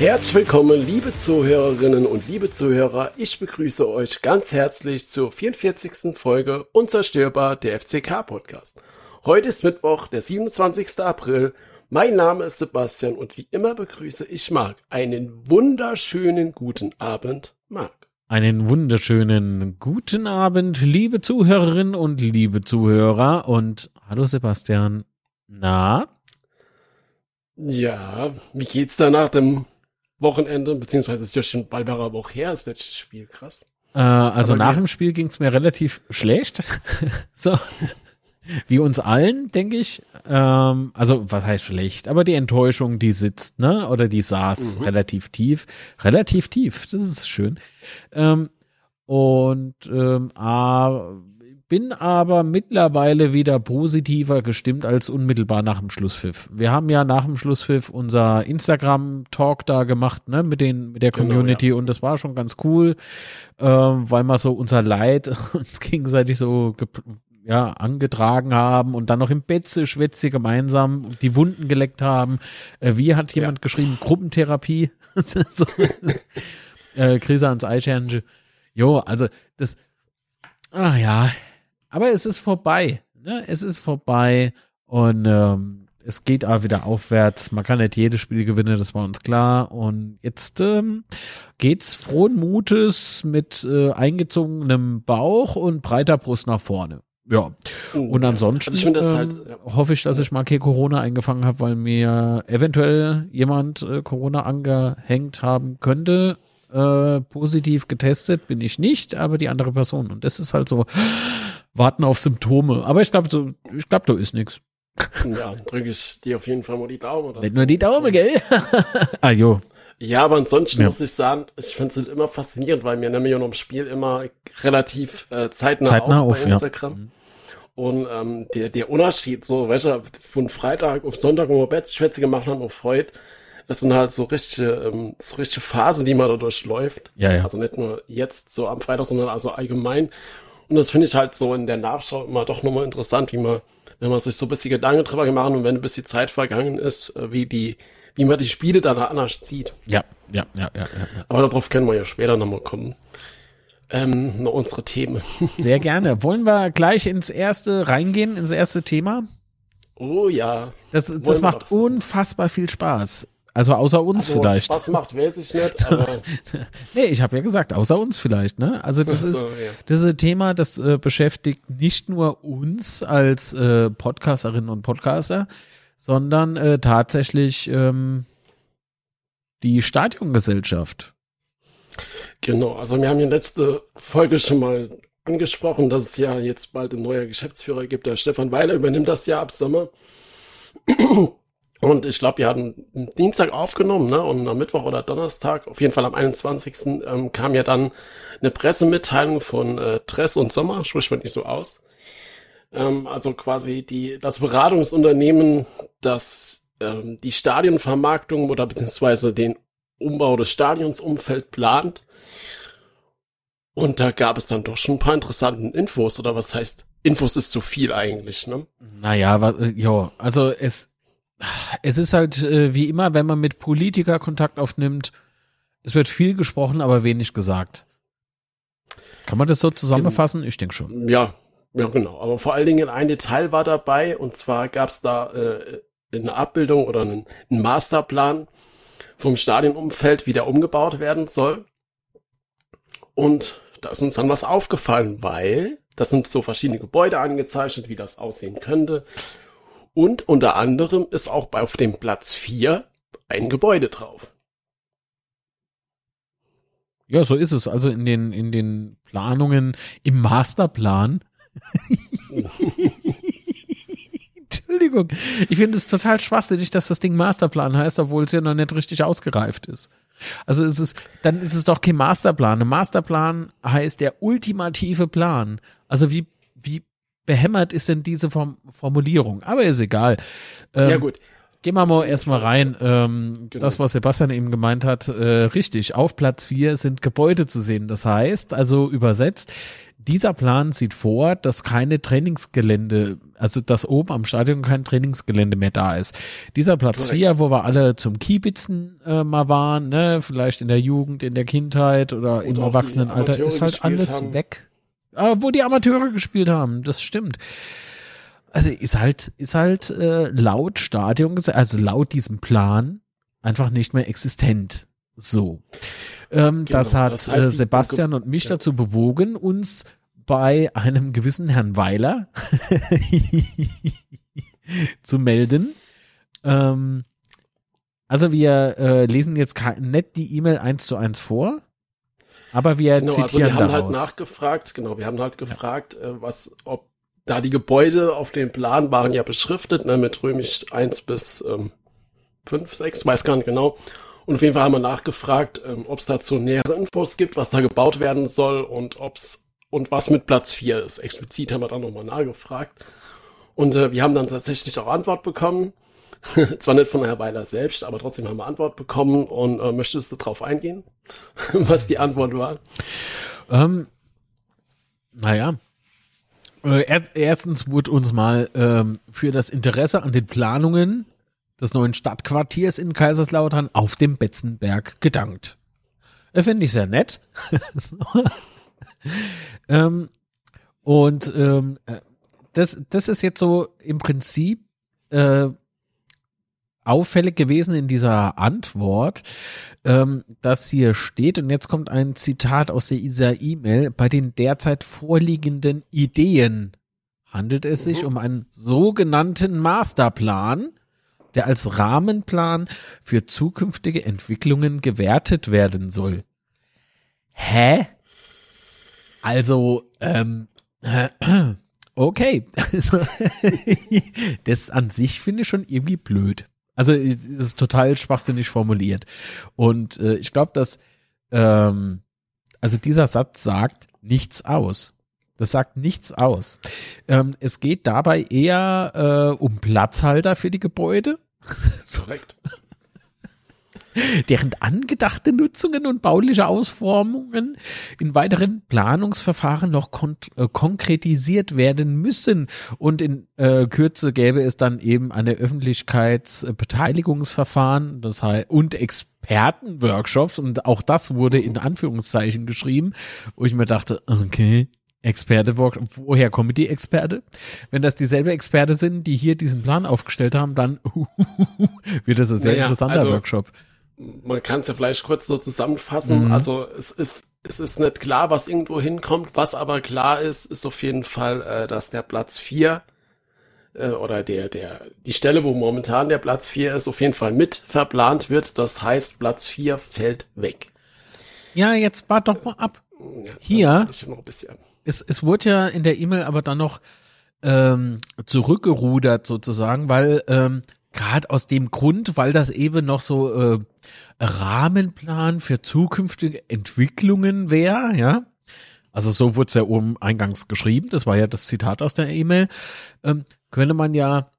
Herzlich willkommen, liebe Zuhörerinnen und liebe Zuhörer. Ich begrüße euch ganz herzlich zur 44. Folge Unzerstörbar der FCK Podcast. Heute ist Mittwoch, der 27. April. Mein Name ist Sebastian und wie immer begrüße ich Marc. Einen wunderschönen guten Abend, Marc. Einen wunderschönen guten Abend, liebe Zuhörerinnen und liebe Zuhörer. Und hallo Sebastian. Na? Ja, wie geht's da nach dem Wochenende? Beziehungsweise ist ja schon bald aber auch her, das letzte Spiel, krass. Äh, also aber nach dem Spiel ging's mir relativ schlecht. so. Wie uns allen, denke ich. Ähm, also, was heißt schlecht? Aber die Enttäuschung, die sitzt, ne? Oder die saß mhm. relativ tief. Relativ tief, das ist schön. Ähm, und ähm, ah, bin aber mittlerweile wieder positiver gestimmt als unmittelbar nach dem Schlusspfiff. Wir haben ja nach dem Schlusspfiff unser Instagram-Talk da gemacht, ne, mit den, mit der genau, Community genau, ja. und das war schon ganz cool, ähm, weil wir so unser Leid uns gegenseitig so ja, angetragen haben und dann noch im Bett schwätze gemeinsam die Wunden geleckt haben. Äh, wie hat jemand ja. geschrieben? Gruppentherapie. so, äh, Krise ans Eichhörnchen. Jo, also das, ach ja, aber es ist vorbei. Ne? Es ist vorbei und ähm, es geht auch wieder aufwärts. Man kann nicht jedes Spiel gewinnen, das war uns klar. Und jetzt ähm, geht's frohen Mutes mit äh, eingezogenem Bauch und breiter Brust nach vorne. Ja. Oh, und ansonsten also ich halt, ähm, ja. hoffe ich, dass ich mal kein Corona eingefangen habe, weil mir eventuell jemand äh, Corona angehängt haben könnte. Äh, positiv getestet bin ich nicht, aber die andere Person. Und das ist halt so warten auf Symptome. Aber ich glaube, so, ich glaube, da ist nichts. Ja, drücke ich dir auf jeden Fall mal die Daumen. Nicht nur die Daumen, gell? ah, jo. Ja, aber ansonsten ja. muss ich sagen, ich finde es halt immer faszinierend, weil mir nämlich ja noch im Spiel immer relativ äh, zeitnah, zeitnah auf, auf bei Instagram. Ja. Mhm. Und ähm, der, der Unterschied, so, weißt du, von Freitag auf Sonntag, wo wir Bettschwätze gemacht haben, auf heute, das sind halt so richtige, ähm, so richtige Phasen, die man da durchläuft. Ja, ja. Also nicht nur jetzt so am Freitag, sondern also allgemein. Und das finde ich halt so in der Nachschau immer doch nochmal interessant, wie man, wenn man sich so ein bisschen Gedanken drüber gemacht und wenn ein bisschen Zeit vergangen ist, äh, wie die, wie man die Spiele dann anders sieht. Ja, ja, ja, ja. ja. Aber darauf können wir ja später nochmal kommen. Ähm, noch unsere Themen. Sehr gerne. Wollen wir gleich ins erste reingehen, ins erste Thema? Oh ja. Das, das macht das unfassbar viel Spaß. Also außer uns also, vielleicht. Spaß macht, weiß ich nicht, aber. nee, ich habe ja gesagt, außer uns vielleicht, ne? Also das so, ist ja. das ist ein Thema, das äh, beschäftigt nicht nur uns als äh, Podcasterinnen und Podcaster, sondern äh, tatsächlich ähm, die Stadiongesellschaft. Genau, also wir haben ja letzte Folge schon mal angesprochen, dass es ja jetzt bald ein neuer Geschäftsführer gibt. Der Stefan Weiler übernimmt das ja ab Sommer. Und ich glaube, wir hatten Dienstag aufgenommen, ne? Und am Mittwoch oder Donnerstag, auf jeden Fall am 21. Ähm, kam ja dann eine Pressemitteilung von äh, Tress und Sommer, spricht man nicht so aus. Ähm, also quasi die, das Beratungsunternehmen, das ähm, die Stadionvermarktung oder beziehungsweise den Umbau des Stadionsumfeld plant. Und da gab es dann doch schon ein paar interessanten Infos, oder was heißt, Infos ist zu viel eigentlich, ne? Naja, was, ja, also es, es ist halt äh, wie immer, wenn man mit Politiker Kontakt aufnimmt, es wird viel gesprochen, aber wenig gesagt. Kann man das so zusammenfassen? Ich denke schon. Ja, ja, genau. Aber vor allen Dingen ein Detail war dabei, und zwar gab es da äh, eine Abbildung oder einen, einen Masterplan vom Stadionumfeld, wie der umgebaut werden soll. Und da ist uns dann was aufgefallen, weil das sind so verschiedene Gebäude angezeichnet, wie das aussehen könnte. Und unter anderem ist auch auf dem Platz 4 ein Gebäude drauf. Ja, so ist es. Also in den, in den Planungen, im Masterplan. Entschuldigung. Ich finde es total schwachsinnig, dass das Ding Masterplan heißt, obwohl es ja noch nicht richtig ausgereift ist. Also es ist, dann ist es doch kein Masterplan. Ein Masterplan heißt der ultimative Plan. Also wie, wie behämmert ist denn diese Form Formulierung? Aber ist egal. Ähm, ja gut. gehen wir mal erstmal rein. Ähm, Genau. Das, was Sebastian eben gemeint hat, äh, richtig. Auf Platz 4 sind Gebäude zu sehen. Das heißt, also übersetzt, dieser Plan sieht vor, dass keine Trainingsgelände, also dass oben am Stadion kein Trainingsgelände mehr da ist. Dieser Platz Korrekt. 4, wo wir alle zum Kiebitzen äh, mal waren, ne, vielleicht in der Jugend, in der Kindheit oder, im auch die Erwachsenenalter, ist halt alles haben. weg. Äh, wo die Amateure gespielt haben, das stimmt. Also ist halt, ist halt äh, laut Stadion, also laut diesem Plan einfach nicht mehr existent. So. Ähm, Genau, das hat das heißt, äh, Sebastian und mich ja. dazu bewogen, uns bei einem gewissen Herrn Weiler zu melden. Ähm, also wir äh, lesen jetzt nicht die E-Mail eins zu eins vor, aber wir Genau, also zitieren wir haben halt daraus. nachgefragt, genau, wir haben halt gefragt, äh, was, ob da die Gebäude auf dem Plan waren ja beschriftet, ne, mit römisch 1 bis ähm, 5, 6, weiß gar nicht genau. Und auf jeden Fall haben wir nachgefragt, ähm, ob es dazu nähere Infos gibt, was da gebaut werden soll und ob's und was mit Platz 4 ist. Explizit haben wir dann nochmal nachgefragt. Und äh, wir haben dann tatsächlich auch Antwort bekommen. Zwar nicht von Herrn Weiler selbst, aber trotzdem haben wir Antwort bekommen. Und äh, möchtest du darauf eingehen, was die Antwort war? Ähm, naja. Äh, er, erstens wurde uns mal ähm, für das Interesse an den Planungen des neuen Stadtquartiers in Kaiserslautern auf dem Betzenberg gedankt. Äh, Finde ich sehr nett. ähm, und ähm, äh, das, das ist jetzt so im Prinzip äh, auffällig gewesen in dieser Antwort, ähm, dass hier steht, und jetzt kommt ein Zitat aus der dieser E-Mail, bei den derzeit vorliegenden Ideen handelt es sich Mhm. um einen sogenannten Masterplan, der als Rahmenplan für zukünftige Entwicklungen gewertet werden soll. Hä? Also, ähm, okay. Das an sich finde ich schon irgendwie blöd. Also, es ist total schwachsinnig formuliert. Und äh, ich glaube, dass, ähm, also dieser Satz sagt nichts aus. Das sagt nichts aus. Ähm, es geht dabei eher äh, um Platzhalter für die Gebäude, Korrekt. Deren angedachte Nutzungen und bauliche Ausformungen in weiteren Planungsverfahren noch kon äh, konkretisiert werden müssen. Und in äh, Kürze gäbe es dann eben eine Öffentlichkeitsbeteiligungsverfahren das heißt, und Expertenworkshops. Und auch das wurde in Anführungszeichen geschrieben, wo ich mir dachte, okay. Experte, woher kommen die Experte? Wenn das dieselbe Experte sind, die hier diesen Plan aufgestellt haben, dann wird das ein sehr Naja, interessanter also- Workshop. Man kann es ja vielleicht kurz so zusammenfassen. Mhm. Also es ist, es ist nicht klar, was irgendwo hinkommt. Was aber klar ist, ist auf jeden Fall, äh, dass der Platz 4 äh, oder der, der, die Stelle, wo momentan der Platz 4 ist, auf jeden Fall mit verplant wird. Das heißt, Platz 4 fällt weg. Ja, jetzt wart doch mal ab. Ja, Hier? dann Ich noch ein bisschen. Es, es wurde ja in der E-Mail aber dann noch ähm, zurückgerudert sozusagen, weil ähm, gerade aus dem Grund, weil das eben noch so äh, Rahmenplan für zukünftige Entwicklungen wäre, ja. Also so wurde es ja oben eingangs geschrieben, das war ja das Zitat aus der E-Mail, ähm, könnte man ja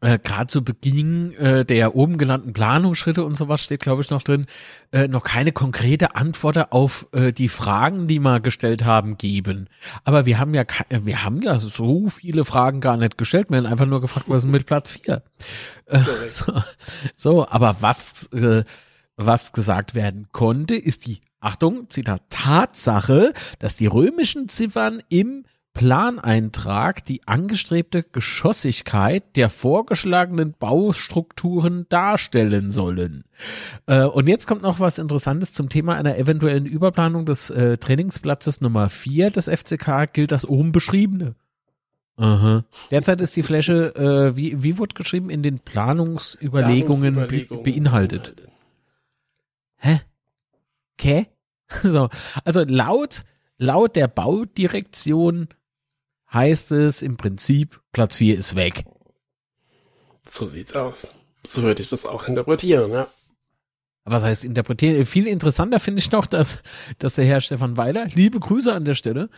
äh, gerade zu Beginn äh, der oben genannten Planungsschritte und sowas steht, glaube ich, noch drin, äh, noch keine konkrete Antwort auf äh, die Fragen, die wir gestellt haben, geben. Aber wir haben ja äh, wir haben ja so viele Fragen gar nicht gestellt. Wir haben einfach nur gefragt, was ist mit Platz vier? Äh, so, so, aber was äh, was gesagt werden konnte, ist die Achtung, Zitat Tatsache, dass die römischen Ziffern im Planeintrag die angestrebte Geschossigkeit der vorgeschlagenen Baustrukturen darstellen sollen. Äh, und jetzt kommt noch was Interessantes zum Thema einer eventuellen Überplanung des äh, Trainingsplatzes Nummer 4 des FCK gilt das oben beschriebene. Aha. Derzeit ist die Fläche, äh, wie, wie wurde geschrieben, in den Planungsüberlegungen be beinhaltet. Hä? Okay. So, also laut, laut der Baudirektion heißt es im Prinzip, Platz 4 ist weg. So sieht's aus. So würde ich das auch interpretieren, ja. Was heißt interpretieren? Viel interessanter finde ich noch, dass, dass der Herr Stefan Weiler, liebe Grüße an der Stelle,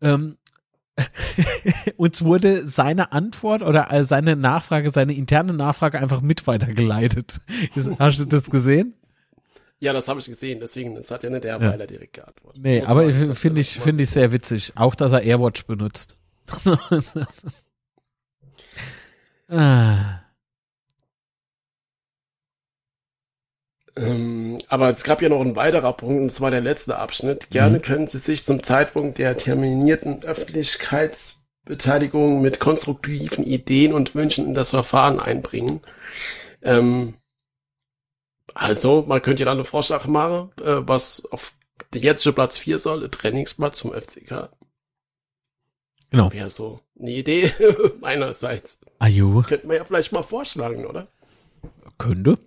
ähm, uns wurde seine Antwort oder äh, seine Nachfrage, seine interne Nachfrage einfach mit weitergeleitet. Hast du das gesehen? Ja, das habe ich gesehen, deswegen, das hat ja nicht der Weiler ja. direkt geantwortet. Nee, Muss aber finde ich, finde ich sehr witzig. Auch, dass er Airwatch benutzt. ah. Ähm, aber es gab ja noch ein weiterer Punkt, und zwar der letzte Abschnitt. Gerne mhm. können Sie sich zum Zeitpunkt der terminierten Öffentlichkeitsbeteiligung mit konstruktiven Ideen und Wünschen in das Verfahren einbringen. Ähm, also, man könnte ja dann einen Vorschlag machen, äh, was auf der jetzige Platz 4 soll, der Trainingsplatz zum FCK. Genau. Wäre so eine Idee meinerseits. Ajo. Könnte man ja vielleicht mal vorschlagen, oder? Könnte.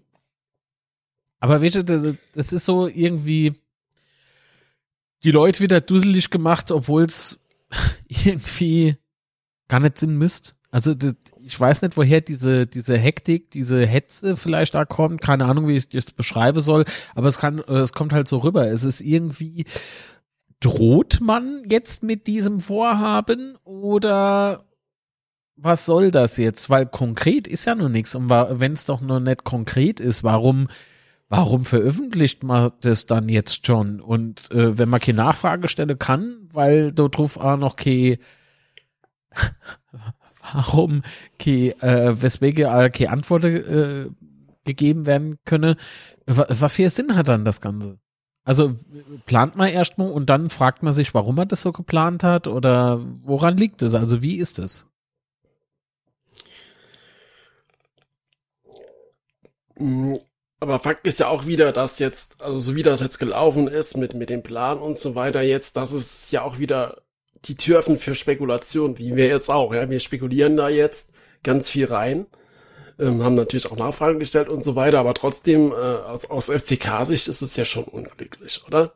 Aber weißt du, das, das ist so irgendwie die Leute wieder dusselig gemacht, obwohl es irgendwie gar nicht Sinn müsst. Also das, ich weiß nicht, woher diese, diese Hektik, diese Hetze vielleicht da kommt. Keine Ahnung, wie ich das beschreiben soll. Aber es kann, es kommt halt so rüber. Es ist irgendwie, droht man jetzt mit diesem Vorhaben oder was soll das jetzt? Weil konkret ist ja nur nichts. Und wenn es doch nur nicht konkret ist, warum, warum veröffentlicht man das dann jetzt schon? Und äh, wenn man keine Nachfrage stellen kann, weil dort drauf auch noch keine warum ke, äh, weswegen äh, keine Antwort äh, gegeben werden könne. Was für Sinn hat dann das Ganze? Also plant man erstmal und dann fragt man sich, warum man das so geplant hat oder woran liegt es? Also wie ist es? Mm, aber Fakt ist ja auch wieder, dass jetzt, also so wie das jetzt gelaufen ist mit, mit dem Plan und so weiter jetzt, dass es ja auch wieder die Tür öffnen für Spekulation, wie wir jetzt auch. Ja, wir spekulieren da jetzt ganz viel rein, ähm, haben natürlich auch Nachfragen gestellt und so weiter, aber trotzdem äh, aus, aus FCK-Sicht ist es ja schon unglücklich, oder?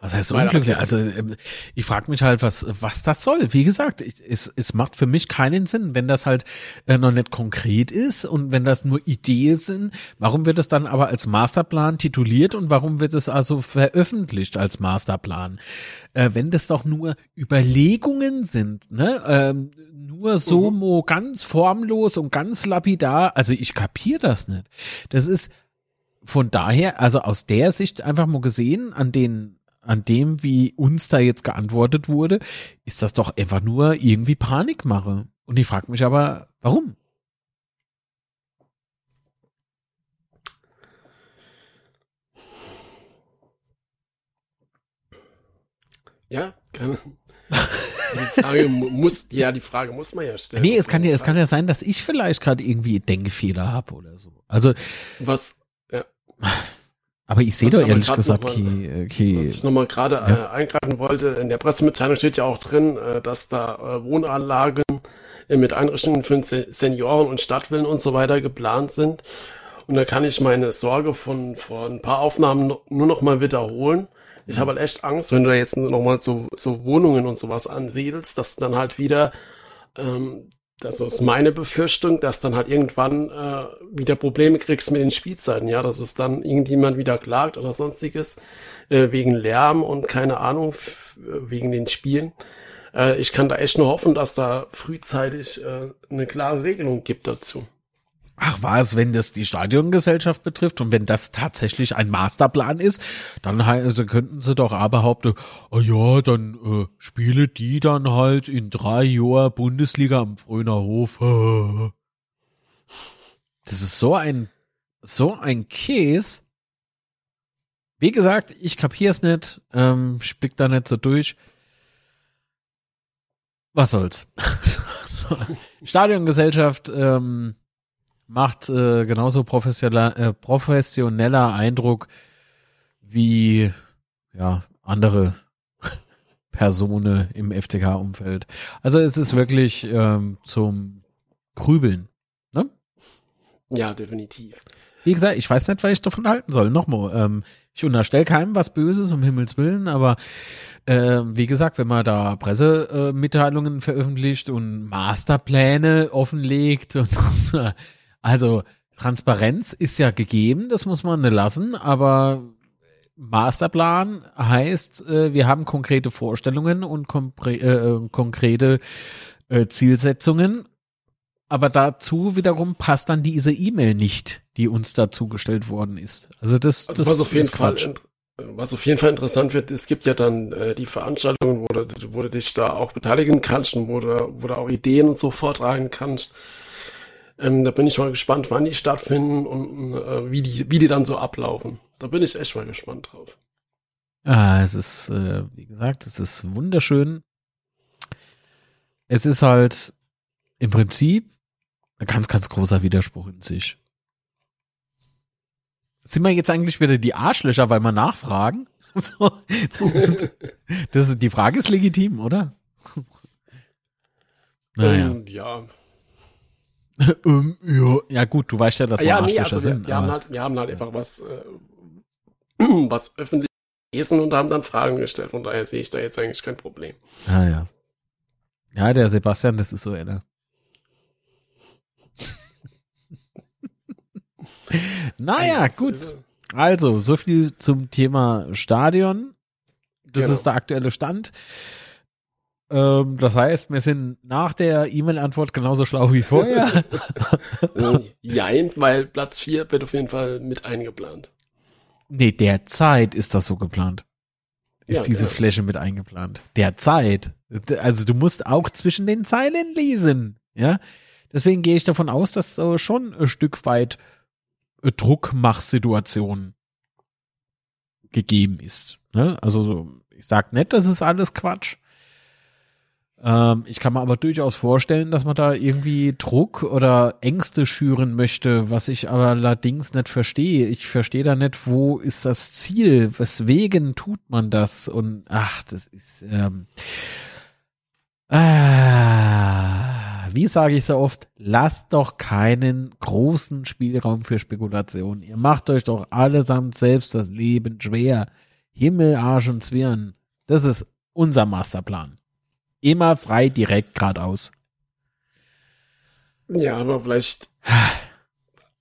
Was heißt unglücklich? Also ähm, ich frage mich halt, was was das soll. Wie gesagt, ich, es, es macht für mich keinen Sinn, wenn das halt äh, noch nicht konkret ist und wenn das nur Ideen sind. Warum wird es dann aber als Masterplan tituliert und warum wird es also veröffentlicht als Masterplan? Äh, wenn das doch nur Überlegungen sind, ne? Ähm, nur so mhm. ganz formlos und ganz lapidar. Also ich kapier das nicht. Das ist von daher, also aus der Sicht einfach mal gesehen, an den an dem, wie uns da jetzt geantwortet wurde, ist das doch einfach nur irgendwie Panikmache. Und ich frage mich aber, warum? Ja, kann. Die Frage muss, ja, die Frage muss man ja stellen. Nee, es kann ja, es kann ja sein, dass ich vielleicht gerade irgendwie Denkfehler habe oder so. Also. Was, ja. Aber ich sehe doch ehrlich gesagt okay, okay. Was ich nochmal gerade ja. äh, eingreifen wollte, in der Pressemitteilung steht ja auch drin, äh, dass da äh, Wohnanlagen äh, mit Einrichtungen für Senioren und Stadtvillen und so weiter geplant sind. Und da kann ich meine Sorge von vor ein paar Aufnahmen nur noch mal wiederholen. Ich mhm. habe halt echt Angst, wenn du da jetzt noch mal so, so Wohnungen und sowas ansiedelst, dass du dann halt wieder ähm, das ist meine Befürchtung, dass dann halt irgendwann äh, wieder Probleme kriegst mit den Spielzeiten, ja, dass es dann irgendjemand wieder klagt oder sonstiges äh, wegen Lärm und keine Ahnung äh, wegen den Spielen. Äh, ich kann da echt nur hoffen, dass da frühzeitig äh, eine klare Regelung gibt dazu. Ach was, wenn das die Stadiongesellschaft betrifft und wenn das tatsächlich ein Masterplan ist, dann also könnten sie doch aber behaupten, oh ja, dann äh, spiele die dann halt in drei Jahren Bundesliga am Fröner Hof. Das ist so ein, so ein Käse. Wie gesagt, ich kapier's nicht, ähm, spick da nicht so durch. Was soll's? Stadiongesellschaft, ähm, macht äh, genauso professioneller, äh, professioneller Eindruck wie ja andere Personen im FTK-Umfeld. Also es ist wirklich ähm, zum Grübeln. Ne? Ja, definitiv. Wie gesagt, ich weiß nicht, was ich davon halten soll. Nochmal, ähm, ich unterstelle keinem was Böses, um Himmels Willen, aber äh, wie gesagt, wenn man da Pressemitteilungen veröffentlicht und Masterpläne offenlegt und Also Transparenz ist ja gegeben, das muss man lassen, aber Masterplan heißt, äh, wir haben konkrete Vorstellungen und äh, äh, konkrete äh, Zielsetzungen. Aber dazu wiederum passt dann diese E-Mail nicht, die uns da zugestellt worden ist. Also das, also das was auf jeden Fall was auf jeden Fall interessant wird, es gibt ja dann äh, die Veranstaltungen, wo du, wo du dich da auch beteiligen kannst und wo du, wo du auch Ideen und so vortragen kannst. Ähm, da bin ich mal gespannt, wann die stattfinden und äh, wie, die, wie die dann so ablaufen. Da bin ich echt mal gespannt drauf. Ah, es ist, äh, wie gesagt, es ist wunderschön. Es ist halt im Prinzip ein ganz, ganz großer Widerspruch in sich. Sind wir jetzt eigentlich wieder die Arschlöcher, weil wir nachfragen? So. Das ist, die Frage ist legitim, oder? Naja. Ähm, ja. ähm, ja. Ja gut, du weißt ja, dass wir ja, Arschlöcher nee, also sind. Wir, wir haben halt, wir haben halt einfach was, äh, was öffentlich gelesen und haben dann Fragen gestellt. Von daher sehe ich da jetzt eigentlich kein Problem. Ah ja. Ja, der Sebastian, das ist so einer. naja, Nein, gut. Also, so viel zum Thema Stadion. Das genau. ist der aktuelle Stand. Ähm, das heißt, wir sind nach der E-Mail-Antwort genauso schlau wie vorher. Jein, weil Platz 4 wird auf jeden Fall mit eingeplant. Nee, derzeit ist das so geplant. Ist ja, diese ja. Fläche mit eingeplant. Derzeit. Also du musst auch zwischen den Zeilen lesen. Ja. Deswegen gehe ich davon aus, dass so schon ein Stück weit Druckmachsituation gegeben ist. Ne? Also ich sag nicht, das ist alles Quatsch. Ähm, ich kann mir aber durchaus vorstellen, dass man da irgendwie Druck oder Ängste schüren möchte, was ich aber allerdings nicht verstehe. Ich verstehe da nicht, wo ist das Ziel? Weswegen tut man das? Und ach, das ist ähm, ah, wie sage ich so oft, lasst doch keinen großen Spielraum für Spekulation. Ihr macht euch doch allesamt selbst das Leben schwer. Himmel, Arsch und Zwirn. Das ist unser Masterplan. Immer frei, direkt, geradeaus. Ja, aber vielleicht,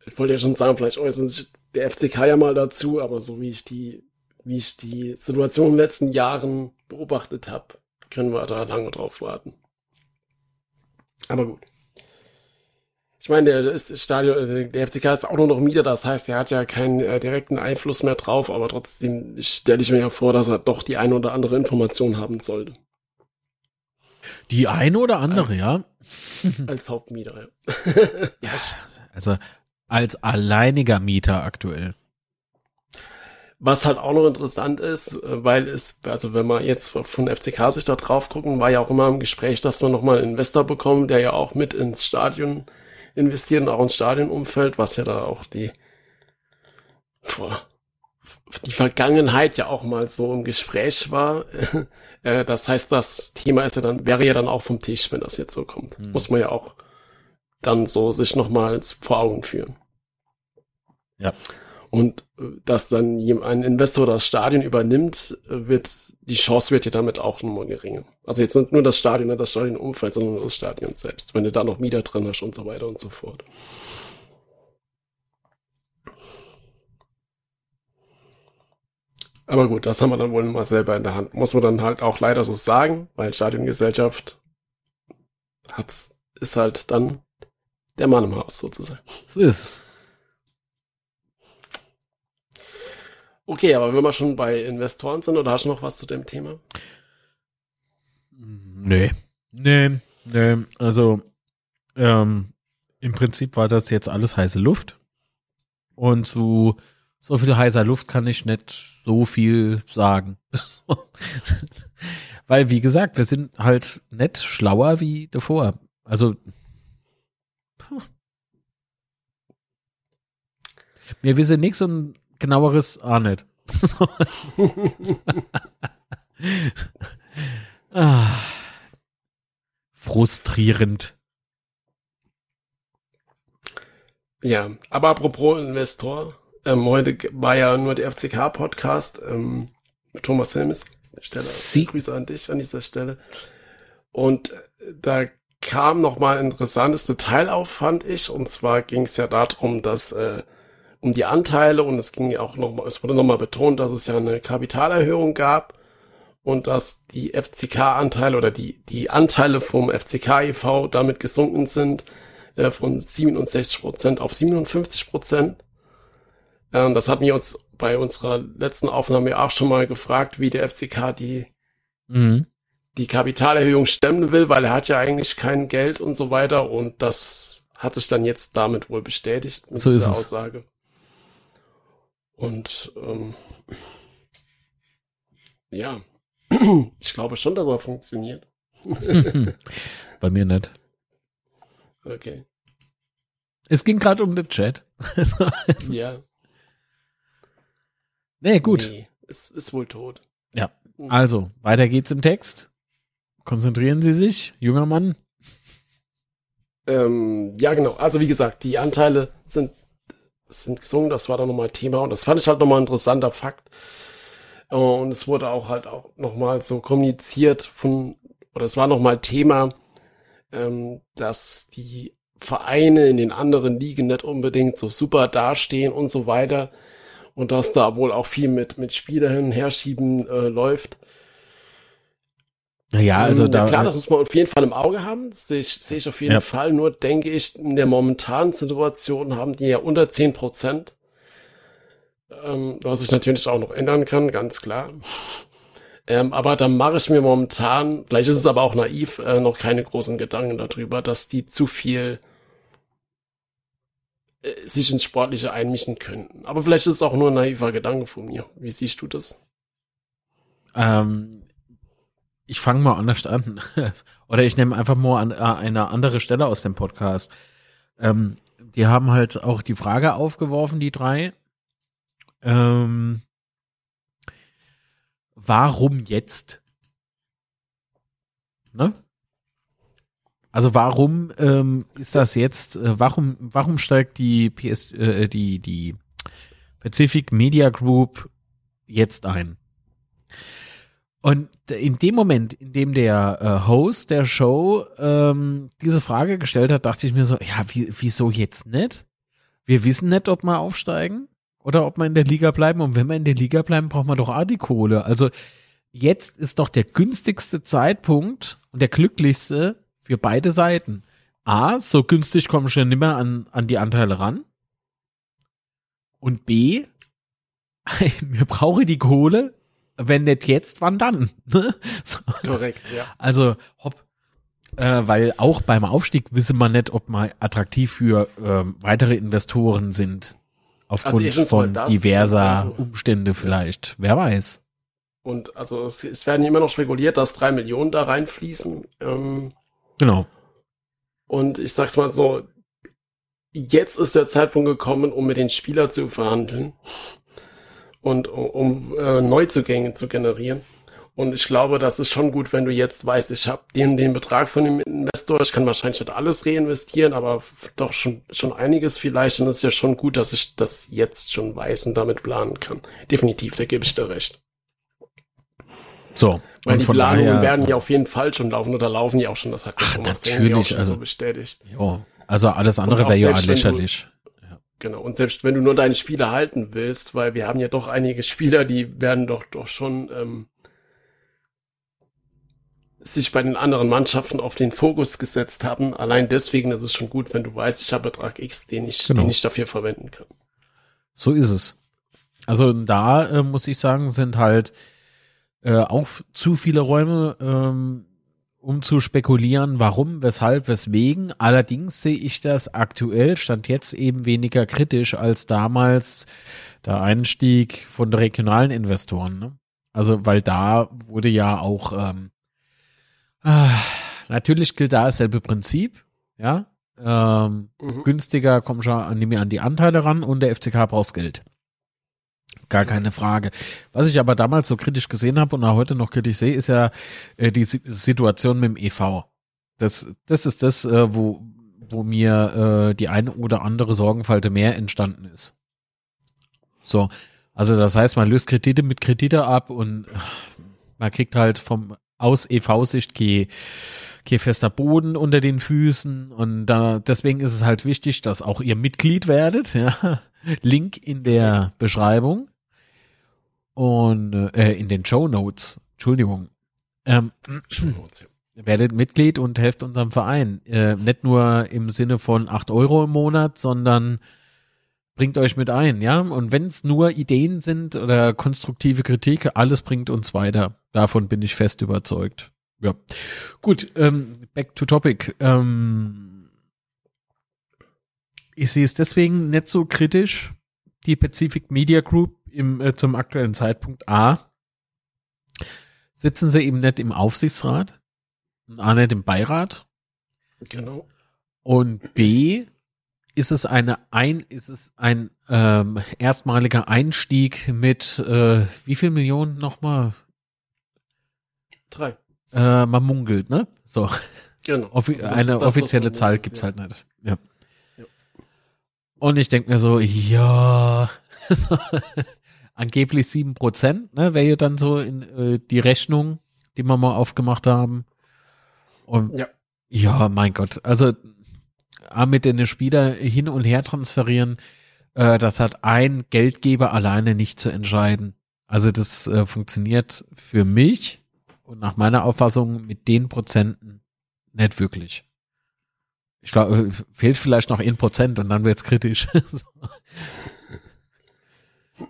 ich wollte ja schon sagen, vielleicht äußern sich der FCK ja mal dazu, aber so wie ich die, wie ich die Situation in den letzten Jahren beobachtet habe, können wir da lange drauf warten. Aber gut. Ich meine, der ist Stadion, der FCK ist auch nur noch Mieter, das heißt, er hat ja keinen äh, direkten Einfluss mehr drauf, aber trotzdem stelle ich mir ja vor, dass er doch die eine oder andere Information haben sollte. Die eine oder andere, als, ja. Als Hauptmieter, ja. ja. Also als alleiniger Mieter aktuell. Was halt auch noch interessant ist, weil es, also wenn man jetzt von FCK sich da drauf gucken, war ja auch immer im Gespräch, dass man nochmal einen Investor bekommt, der ja auch mit ins Stadion investiert und auch ins Stadionumfeld, was ja da auch die, boah, die Vergangenheit ja auch mal so im Gespräch war. Äh, das heißt, das Thema ist ja dann, wäre ja dann auch vom Tisch, wenn das jetzt so kommt. Hm. Muss man ja auch dann so sich nochmal vor Augen führen. Ja. Und äh, dass dann ein Investor das Stadion übernimmt, äh, wird, die Chance wird ja damit auch nochmal geringer. Also jetzt nicht nur das Stadion, nicht das Stadionumfeld, sondern das Stadion selbst, wenn du da noch Mieter drin hast und so weiter und so fort. Aber gut, das haben wir dann wohl mal selber in der Hand. Muss man dann halt auch leider so sagen, weil Stadiongesellschaft hat's, ist halt dann der Mann im Haus sozusagen. So ist es. Okay, aber wenn wir schon bei Investoren sind, oder hast du noch was zu dem Thema? Nee. Nee, nee. Also, ähm, im Prinzip war das jetzt alles heiße Luft. Und zu so viel heißer Luft kann ich nicht so viel sagen. Weil, wie gesagt, wir sind halt nicht schlauer wie davor. Also, wir wissen nichts und genaueres auch nicht. ah, frustrierend. Ja, aber apropos Investor, ähm, heute war ja nur der FCK-Podcast ähm, mit Thomas Helmes. Stelle, Sie Grüße an dich an dieser Stelle. Und äh, da kam noch mal ein interessantes Detail auf, fand ich. Und zwar ging es ja darum, dass äh, um die Anteile und es ging auch noch mal, es wurde nochmal betont, dass es ja eine Kapitalerhöhung gab und dass die FCK-Anteile oder die, die Anteile vom FCK e.V. damit gesunken sind äh, von 67 Prozent auf 57 Prozent. Ähm, das hatten wir uns bei unserer letzten Aufnahme auch schon mal gefragt, wie der FCK die, mhm. die Kapitalerhöhung stemmen will, weil er hat ja eigentlich kein Geld und so weiter und das hat sich dann jetzt damit wohl bestätigt mit so dieser Aussage. Und ähm, ja, ich glaube schon, dass er funktioniert. Bei mir nicht. Okay. Es ging gerade um den Chat. ja. Nee, gut. Nee, es ist wohl tot. Ja. Hm. Also, weiter geht's im Text. Konzentrieren Sie sich, junger Mann. Ähm, ja, genau. Also, wie gesagt, die Anteile sind, sind gesungen. Das war dann nochmal Thema. Und das fand ich halt nochmal ein interessanter Fakt. Und es wurde auch halt auch nochmal so kommuniziert von, oder es war nochmal Thema, ähm, dass die Vereine in den anderen Ligen nicht unbedingt so super dastehen und so weiter und dass da wohl auch viel mit, mit Spieler hin und her schieben äh, läuft. Naja, also ähm, da. Ja, klar, das muss man auf jeden Fall im Auge haben. Sehe ich, sehe ich auf jeden ja. Fall. Nur denke ich, in der momentanen Situation haben die ja unter zehn Prozent. Ähm, was sich natürlich auch noch ändern kann, ganz klar. Ähm, aber da mache ich mir momentan, vielleicht ist es aber auch naiv, äh, noch keine großen Gedanken darüber, dass die zu viel äh, sich ins Sportliche einmischen könnten. Aber vielleicht ist es auch nur ein naiver Gedanke von mir. Wie siehst du das? Ähm, ich fange mal anders an. Oder ich nehme einfach mal an, äh, eine andere Stelle aus dem Podcast. Ähm, die haben halt auch die Frage aufgeworfen, die drei. Ähm, warum jetzt? Ne? Also warum ähm, ist das jetzt, äh, warum, warum steigt die PS, äh, die, die Pacific Media Group jetzt ein? Und in dem Moment, in dem der äh, Host der Show ähm, diese Frage gestellt hat, dachte ich mir so, ja, wie, wieso jetzt nicht? Wir wissen nicht, ob wir aufsteigen oder ob wir in der Liga bleiben. Und wenn wir in der Liga bleiben, brauchen wir doch auch die Kohle. Also jetzt ist doch der günstigste Zeitpunkt und der glücklichste, für beide Seiten. A, so günstig kommen schon nicht mehr an, an die Anteile ran. Und B, wir brauchen die Kohle, wenn nicht jetzt, wann dann? Ne? so. Korrekt, ja. Also, hopp, äh, weil auch beim Aufstieg wissen wir nicht, ob wir attraktiv für äh, weitere Investoren sind. Aufgrund also von diverser Umstände vielleicht. Wer weiß. Und also es, es werden immer noch spekuliert, dass drei Millionen da reinfließen. Ähm, Genau. Und ich sag's mal so, jetzt ist der Zeitpunkt gekommen, um mit den Spielern zu verhandeln und um, um äh, Neuzugänge zu generieren. Und ich glaube, das ist schon gut, wenn du jetzt weißt, ich habe den, den Betrag von dem Investor, ich kann wahrscheinlich nicht alles reinvestieren, aber doch schon, schon einiges vielleicht. Und es ist ja schon gut, dass ich das jetzt schon weiß und damit planen kann. Definitiv, da gebe ich dir recht. So. Weil die Planungen daher, werden ja auf jeden Fall schon laufen oder laufen ja auch schon, das hat Ach, natürlich, also so bestätigt. Jo, also alles andere wäre ja lächerlich. Du, genau, und selbst wenn du nur deine Spiele halten willst, weil wir haben ja doch einige Spieler, die werden doch doch schon ähm, sich bei den anderen Mannschaften auf den Fokus gesetzt haben. Allein deswegen ist es schon gut, wenn du weißt, ich habe Betrag X, den ich, genau. den ich dafür verwenden kann. So ist es. Also da äh, muss ich sagen, sind halt äh, auch zu viele Räume, ähm, um zu spekulieren, warum, weshalb, weswegen. Allerdings sehe ich das aktuell, stand jetzt eben weniger kritisch als damals der Einstieg von regionalen Investoren. Ne? Also, weil da wurde ja auch, ähm, äh, natürlich gilt da dasselbe Prinzip, ja. Ähm, mhm. Günstiger kommen schon an die, an die Anteile ran und der FCK braucht Geld. Gar keine Frage. Was ich aber damals so kritisch gesehen habe und auch heute noch kritisch sehe, ist ja äh, die Situation mit dem EV. Das, das ist das, äh, wo, wo mir äh, die eine oder andere Sorgenfalte mehr entstanden ist. So, also das heißt, man löst Kredite mit Kredite ab und man kriegt halt vom aus EV-Sicht kein fester Boden unter den Füßen und da deswegen ist es halt wichtig, dass auch ihr Mitglied werdet. Ja. Link in der Beschreibung und äh, in den Show Notes. Entschuldigung. Ähm, werdet Mitglied und helft unserem Verein. Äh, nicht nur im Sinne von acht Euro im Monat, sondern bringt euch mit ein, ja. Und wenn es nur Ideen sind oder konstruktive Kritik, alles bringt uns weiter. Davon bin ich fest überzeugt. Ja. Gut, ähm, back to topic. Ähm, ich sehe es deswegen nicht so kritisch, die Pacific Media Group im, äh, zum aktuellen Zeitpunkt A. Sitzen sie eben nicht im Aufsichtsrat, A nicht im Beirat. Genau. Und B ist es eine ein, ist es ein ähm, erstmaliger Einstieg mit äh, wie viel Millionen nochmal? Drei. Äh, man munkelt, ne? So. Genau. Offi Also eine offizielle Zahl gibt's ja. halt nicht. Ja. Und ich denke mir so, ja, angeblich sieben Prozent, ne, wäre ja dann so in äh, die Rechnung, die wir mal aufgemacht haben. Und Ja. ja, mein Gott, also mit den Spieler hin und her transferieren, äh, das hat ein Geldgeber alleine nicht zu entscheiden. Also das äh, funktioniert für mich und nach meiner Auffassung mit den Prozenten nicht wirklich. Ich glaube, fehlt vielleicht noch ein Prozent und dann wird's kritisch.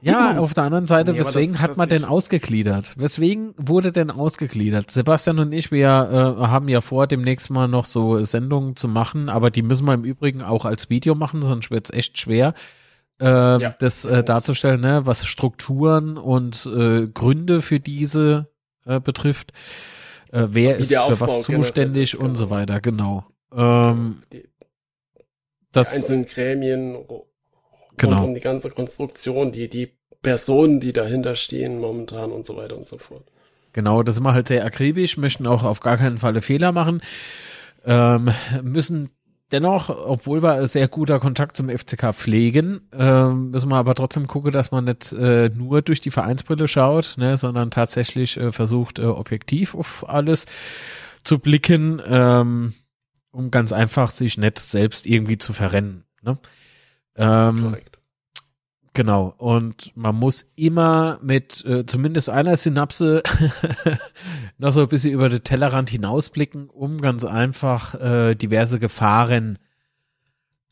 Ja, auf der anderen Seite, Nee, weswegen das- hat das man denn ausgegliedert? Weswegen wurde denn ausgegliedert? Sebastian und ich, wir äh, haben ja vor, demnächst mal noch so Sendungen zu machen, aber die müssen wir im Übrigen auch als Video machen, sonst wird's echt schwer, äh, Ja. das äh, darzustellen, ne, was Strukturen und äh, Gründe für diese äh, betrifft. Äh, wer ist für was zuständig und so genau. weiter, genau. Ähm, Die, die das, einzelnen Gremien Genau. rund um die ganze Konstruktion, die, die Personen, die dahinter stehen momentan und so weiter und so fort. Genau, das sind wir halt sehr akribisch, möchten auch auf gar keinen Fall Fehler machen, ähm, müssen dennoch, obwohl wir sehr guter Kontakt zum FCK pflegen, ähm, müssen wir aber trotzdem gucken, dass man nicht äh, nur durch die Vereinsbrille schaut, ne, sondern tatsächlich äh, versucht, äh, objektiv auf alles zu blicken, ähm, um ganz einfach sich nicht selbst irgendwie zu verrennen. Ne? Ähm, Korrekt. Genau. Und man muss immer mit äh, zumindest einer Synapse noch so ein bisschen über den Tellerrand hinausblicken, um ganz einfach äh, diverse Gefahren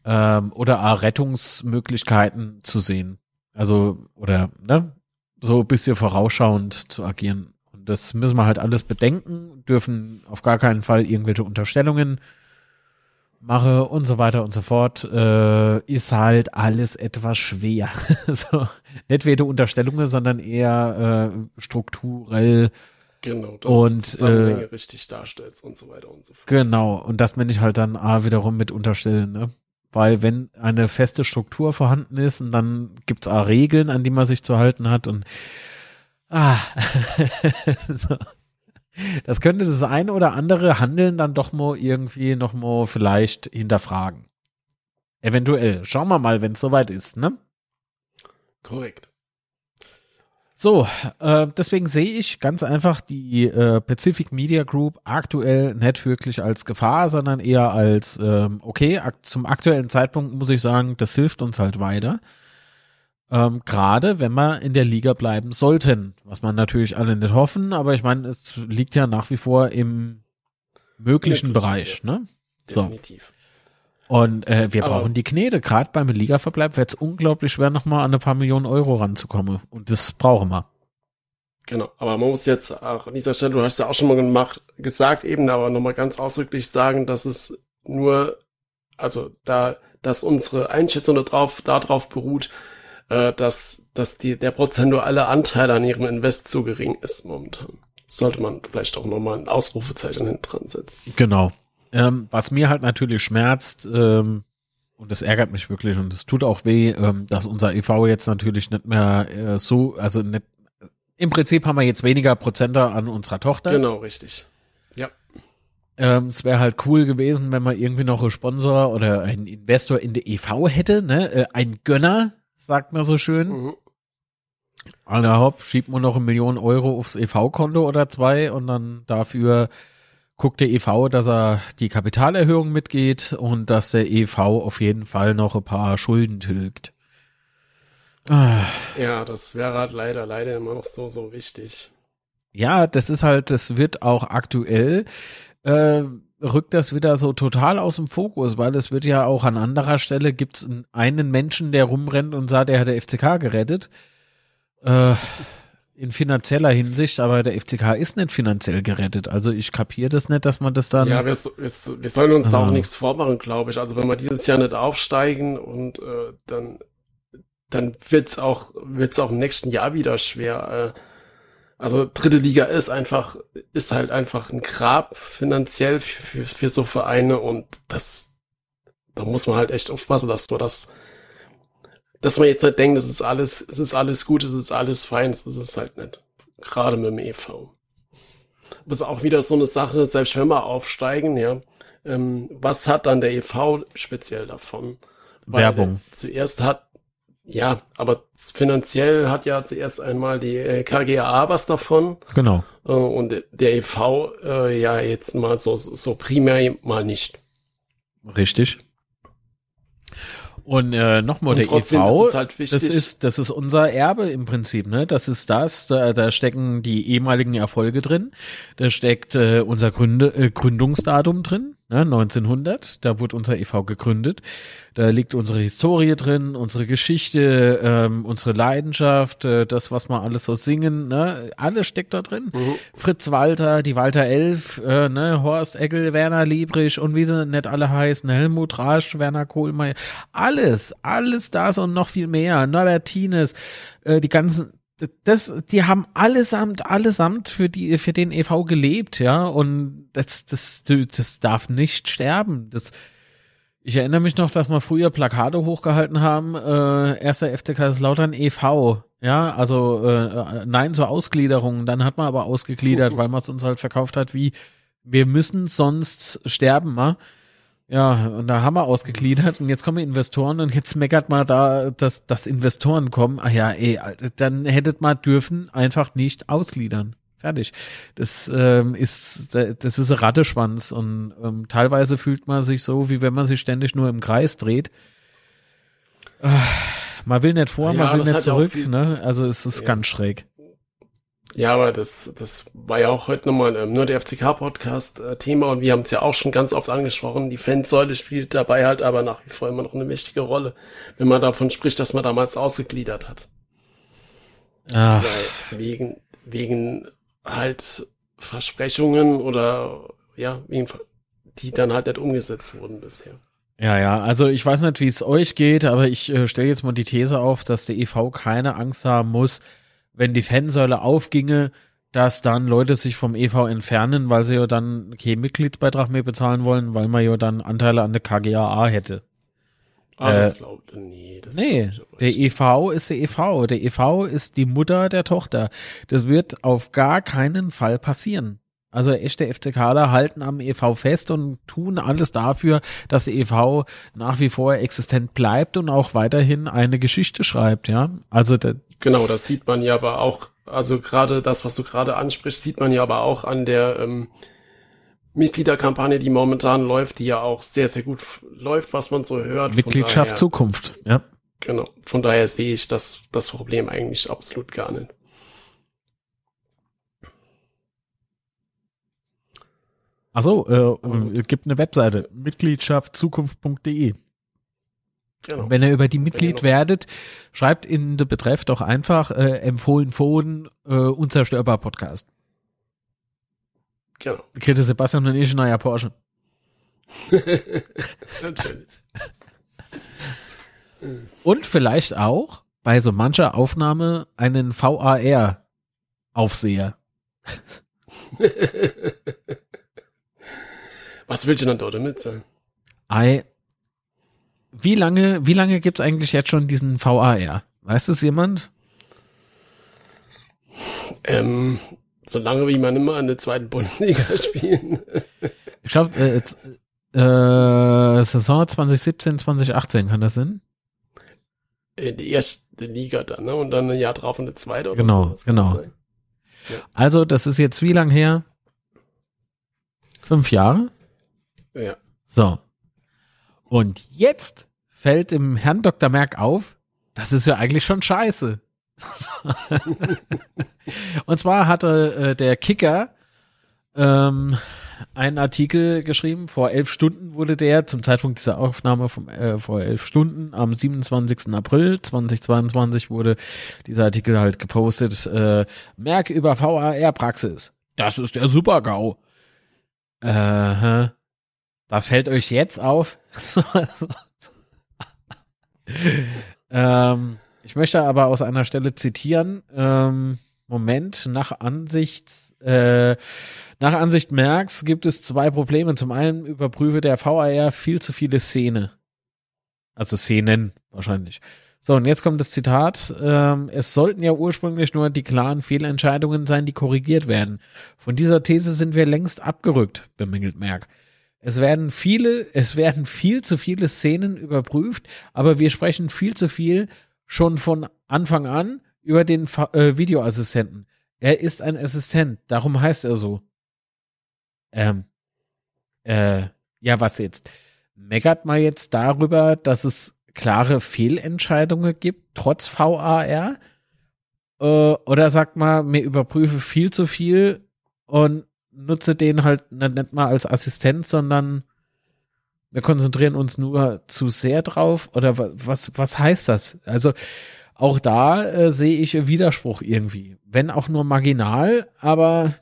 ähm, oder auch Rettungsmöglichkeiten zu sehen. Also, oder, ne, so ein bisschen vorausschauend zu agieren. Und das müssen wir halt alles bedenken, dürfen auf gar keinen Fall irgendwelche Unterstellungen mache und so weiter und so fort, äh, ist halt alles etwas schwer. so, nicht weder Unterstellungen, sondern eher äh, strukturell Genau, dass Und, du die Zusammenhänge äh, richtig darstellst und so weiter und so fort. genau. Und das meine ich halt dann A wiederum mit unterstellen, ne? Weil wenn eine feste Struktur vorhanden ist und dann gibt's auch Regeln, an die man sich zu halten hat und ah, so. Das könnte das ein oder andere Handeln dann doch mal irgendwie noch mal vielleicht hinterfragen. Eventuell. Schauen wir mal, wenn es soweit ist, ne? Korrekt. So, äh, deswegen sehe ich ganz einfach die äh, Pacific Media Group aktuell nicht wirklich als Gefahr, sondern eher als, ähm, okay, ak zum aktuellen Zeitpunkt muss ich sagen, das hilft uns halt weiter. Ähm, Gerade wenn wir in der Liga bleiben sollten, was man natürlich alle nicht hoffen, aber ich meine, es liegt ja nach wie vor im möglichen Möglich, Bereich, ne? So. Definitiv. Und äh, wir Aber- brauchen die Knete. Gerade beim Ligaverbleib wird es unglaublich schwer, nochmal an ein paar Millionen Euro ranzukommen. Und das brauchen wir. Genau. Aber man muss jetzt auch an dieser Stelle, du hast ja auch schon mal gemacht, gesagt eben, aber nochmal ganz ausdrücklich sagen, dass es nur, also da, dass unsere Einschätzung darauf, darauf beruht, äh, dass, dass die, der prozentuale Anteil an ihrem Invest zu gering ist momentan. Sollte man vielleicht auch nochmal ein Ausrufezeichen hinten dran setzen. Genau. Ähm, was mir halt natürlich schmerzt, ähm, und das ärgert mich wirklich und es tut auch weh, ähm, dass unser EV jetzt natürlich nicht mehr äh, so, also nicht, im Prinzip haben wir jetzt weniger Prozenter an unserer Tochter. Genau, richtig. Ja. Ähm, es wäre halt cool gewesen, wenn man irgendwie noch einen Sponsor oder einen Investor in der EV hätte, ne? Äh, ein Gönner, sagt man so schön. Mhm. Alter Hopp, schiebt man noch eine Million Euro aufs EV-Konto oder zwei und dann dafür guckt der EV, dass er die Kapitalerhöhung mitgeht und dass der EV auf jeden Fall noch ein paar Schulden tilgt. Ah. Ja, das wäre halt leider, leider immer noch so, so wichtig. Ja, das ist halt, das wird auch aktuell, äh, rückt das wieder so total aus dem Fokus, weil es wird ja auch an anderer Stelle gibt's einen Menschen, der rumrennt und sagt, er hat der FCK gerettet. Äh, in finanzieller Hinsicht, aber der FCK ist nicht finanziell gerettet. Also ich kapiere das nicht, dass man das dann. Ja, wir, wir, wir sollen uns also. auch nichts vormachen, glaube ich. Also wenn wir dieses Jahr nicht aufsteigen und äh, dann, dann wird's auch, wird's auch im nächsten Jahr wieder schwer. Äh, also dritte Liga ist einfach, ist halt einfach ein Grab finanziell für, für, für so Vereine und das, da muss man halt echt aufpassen, dass du das dass man jetzt halt denkt, es ist alles, es ist alles gut, es ist alles fein, es ist es halt nicht. Gerade mit dem EV. Es ist auch wieder so eine Sache, selbst wenn wir aufsteigen, ja, ähm, was hat dann der EV speziell davon? Weil Werbung. Zuerst hat, ja, aber finanziell hat ja zuerst einmal die äh, KGA was davon. Genau. Äh, und der EV äh, ja jetzt mal so, so primär mal nicht. Richtig. Und äh, nochmal der EV, ist halt das ist das ist unser Erbe im Prinzip, ne? Das ist das, da, da stecken die ehemaligen Erfolge drin, da steckt äh, unser Gründe, äh, Gründungsdatum drin, ne? 1900, da wurde unser EV gegründet. Da liegt unsere Historie drin, unsere Geschichte, ähm, unsere Leidenschaft, äh, das, was wir alles so singen, ne? Alles steckt da drin. Mhm. Fritz Walter, die Walter Elf, äh, ne? Horst Egkel, Werner Liebrich und wie sie nicht alle heißen, Helmut Rasch, Werner Kohlmeier, alles, alles das und noch viel mehr. Norbert Tines, äh, die ganzen das, die haben allesamt, allesamt für die, für den EV gelebt, ja, und das, das, das darf nicht sterben. Das, ich erinnere mich noch, dass wir früher Plakate hochgehalten haben, äh, erster FCK Kaiserslautern e.V., ja, also äh, nein zur Ausgliederung. Dann hat man aber ausgegliedert, weil man es uns halt verkauft hat, wie wir müssen sonst sterben, ma? Ja, und da haben wir ausgegliedert und jetzt kommen Investoren und jetzt meckert man da, dass, dass Investoren kommen. Ah ja, ey, dann hättet man dürfen einfach nicht ausgliedern. Fertig. Das ähm, ist das ist ein Ratteschwanz und ähm, teilweise fühlt man sich so, wie wenn man sich ständig nur im Kreis dreht. Äh, man will nicht vor, ja, man will nicht zurück. Ne? Also es ist ja. ganz schräg. Ja, aber das, das war ja auch heute nochmal ähm, nur der FCK-Podcast äh, Thema und wir haben es ja auch schon ganz oft angesprochen. Die Fansäule spielt dabei halt aber nach wie vor immer noch eine wichtige Rolle, wenn man davon spricht, dass man damals ausgegliedert hat. Ach. Weil wegen, wegen halt Versprechungen oder ja, die dann halt nicht umgesetzt wurden bisher. Ja, ja, also ich weiß nicht, wie es euch geht, aber ich äh, stelle jetzt mal die These auf, dass der EV keine Angst haben muss, wenn die Fansäule aufginge, dass dann Leute sich vom EV entfernen, weil sie ja dann keinen Mitgliedsbeitrag mehr bezahlen wollen, weil man ja dann Anteile an der KGAA hätte. Ah, äh, das glaubt nee, das nee, der EV ist der EV. Der EV ist die Mutter der Tochter. Das wird auf gar keinen Fall passieren. Also echte FCKler halten am EV fest und tun alles dafür, dass der EV nach wie vor existent bleibt und auch weiterhin eine Geschichte schreibt, ja. Also der, genau, das sieht man ja aber auch, also gerade das, was du gerade ansprichst, sieht man ja aber auch an der ähm, Mitgliederkampagne, die momentan läuft, die ja auch sehr, sehr gut läuft, was man so hört. Mitgliedschaft daher, Zukunft, ja. Genau. Von daher sehe ich das, das Problem eigentlich absolut gar nicht. Achso, äh, es gibt eine Webseite, mitgliedschaftzukunft.de. Genau. Wenn ihr über die Mitglied werdet, schreibt in den Betreff doch einfach äh, empfohlen Fohlen äh, unzerstörbar Podcast. Genau. Kriegt Sebastian und ich ein neuer Porsche. Natürlich. und vielleicht auch bei so mancher Aufnahme einen VAR-Aufseher. Was willst du dann dort damit sein? I, wie lange, wie lange gibt's eigentlich jetzt schon diesen VAR? Weiß es jemand? Ähm, so lange wie man immer in der zweiten Bundesliga spielen. ich glaube, äh, äh, Saison 2017, 2018 kann das sein? In die erste Liga dann, ne? Und dann ein Jahr drauf in der zweite oder genau, so. Genau, genau. Ja. Also, das ist jetzt wie lang her? Fünf Jahre? Ja. So. Und jetzt fällt dem Herrn Dr. Merck auf, das ist ja eigentlich schon scheiße. und zwar hatte äh, der Kicker ähm, einen Artikel geschrieben, vor elf Stunden wurde der, zum Zeitpunkt dieser Aufnahme vom, äh, vor elf Stunden, am 27. April 2022 wurde dieser Artikel halt gepostet, äh, Merk über VAR-Praxis. Das ist der Super-GAU. Äh, das fällt euch jetzt auf? ähm, ich möchte aber aus einer Stelle zitieren. Ähm, Moment, nach Ansicht, äh, nach Ansicht Merks gibt es zwei Probleme. Zum einen überprüfe der VAR viel zu viele Szene. Also Szenen wahrscheinlich. So, und jetzt kommt das Zitat. Ähm, es sollten ja ursprünglich nur die klaren Fehlentscheidungen sein, die korrigiert werden. Von dieser These sind wir längst abgerückt, bemängelt Merck. Es werden viele, es werden viel zu viele Szenen überprüft, aber wir sprechen viel zu viel schon von Anfang an über den äh, Videoassistenten. Er ist ein Assistent, darum heißt er so. Ähm, äh, ja, was jetzt? Meckert mal jetzt darüber, dass es klare Fehlentscheidungen gibt, trotz VAR? Äh, oder sagt mal, mir überprüfe viel zu viel und nutze den halt nicht mal als Assistent, sondern wir konzentrieren uns nur zu sehr drauf? Oder was, was heißt das? Also, auch da äh, sehe ich Widerspruch irgendwie. Wenn auch nur marginal, aber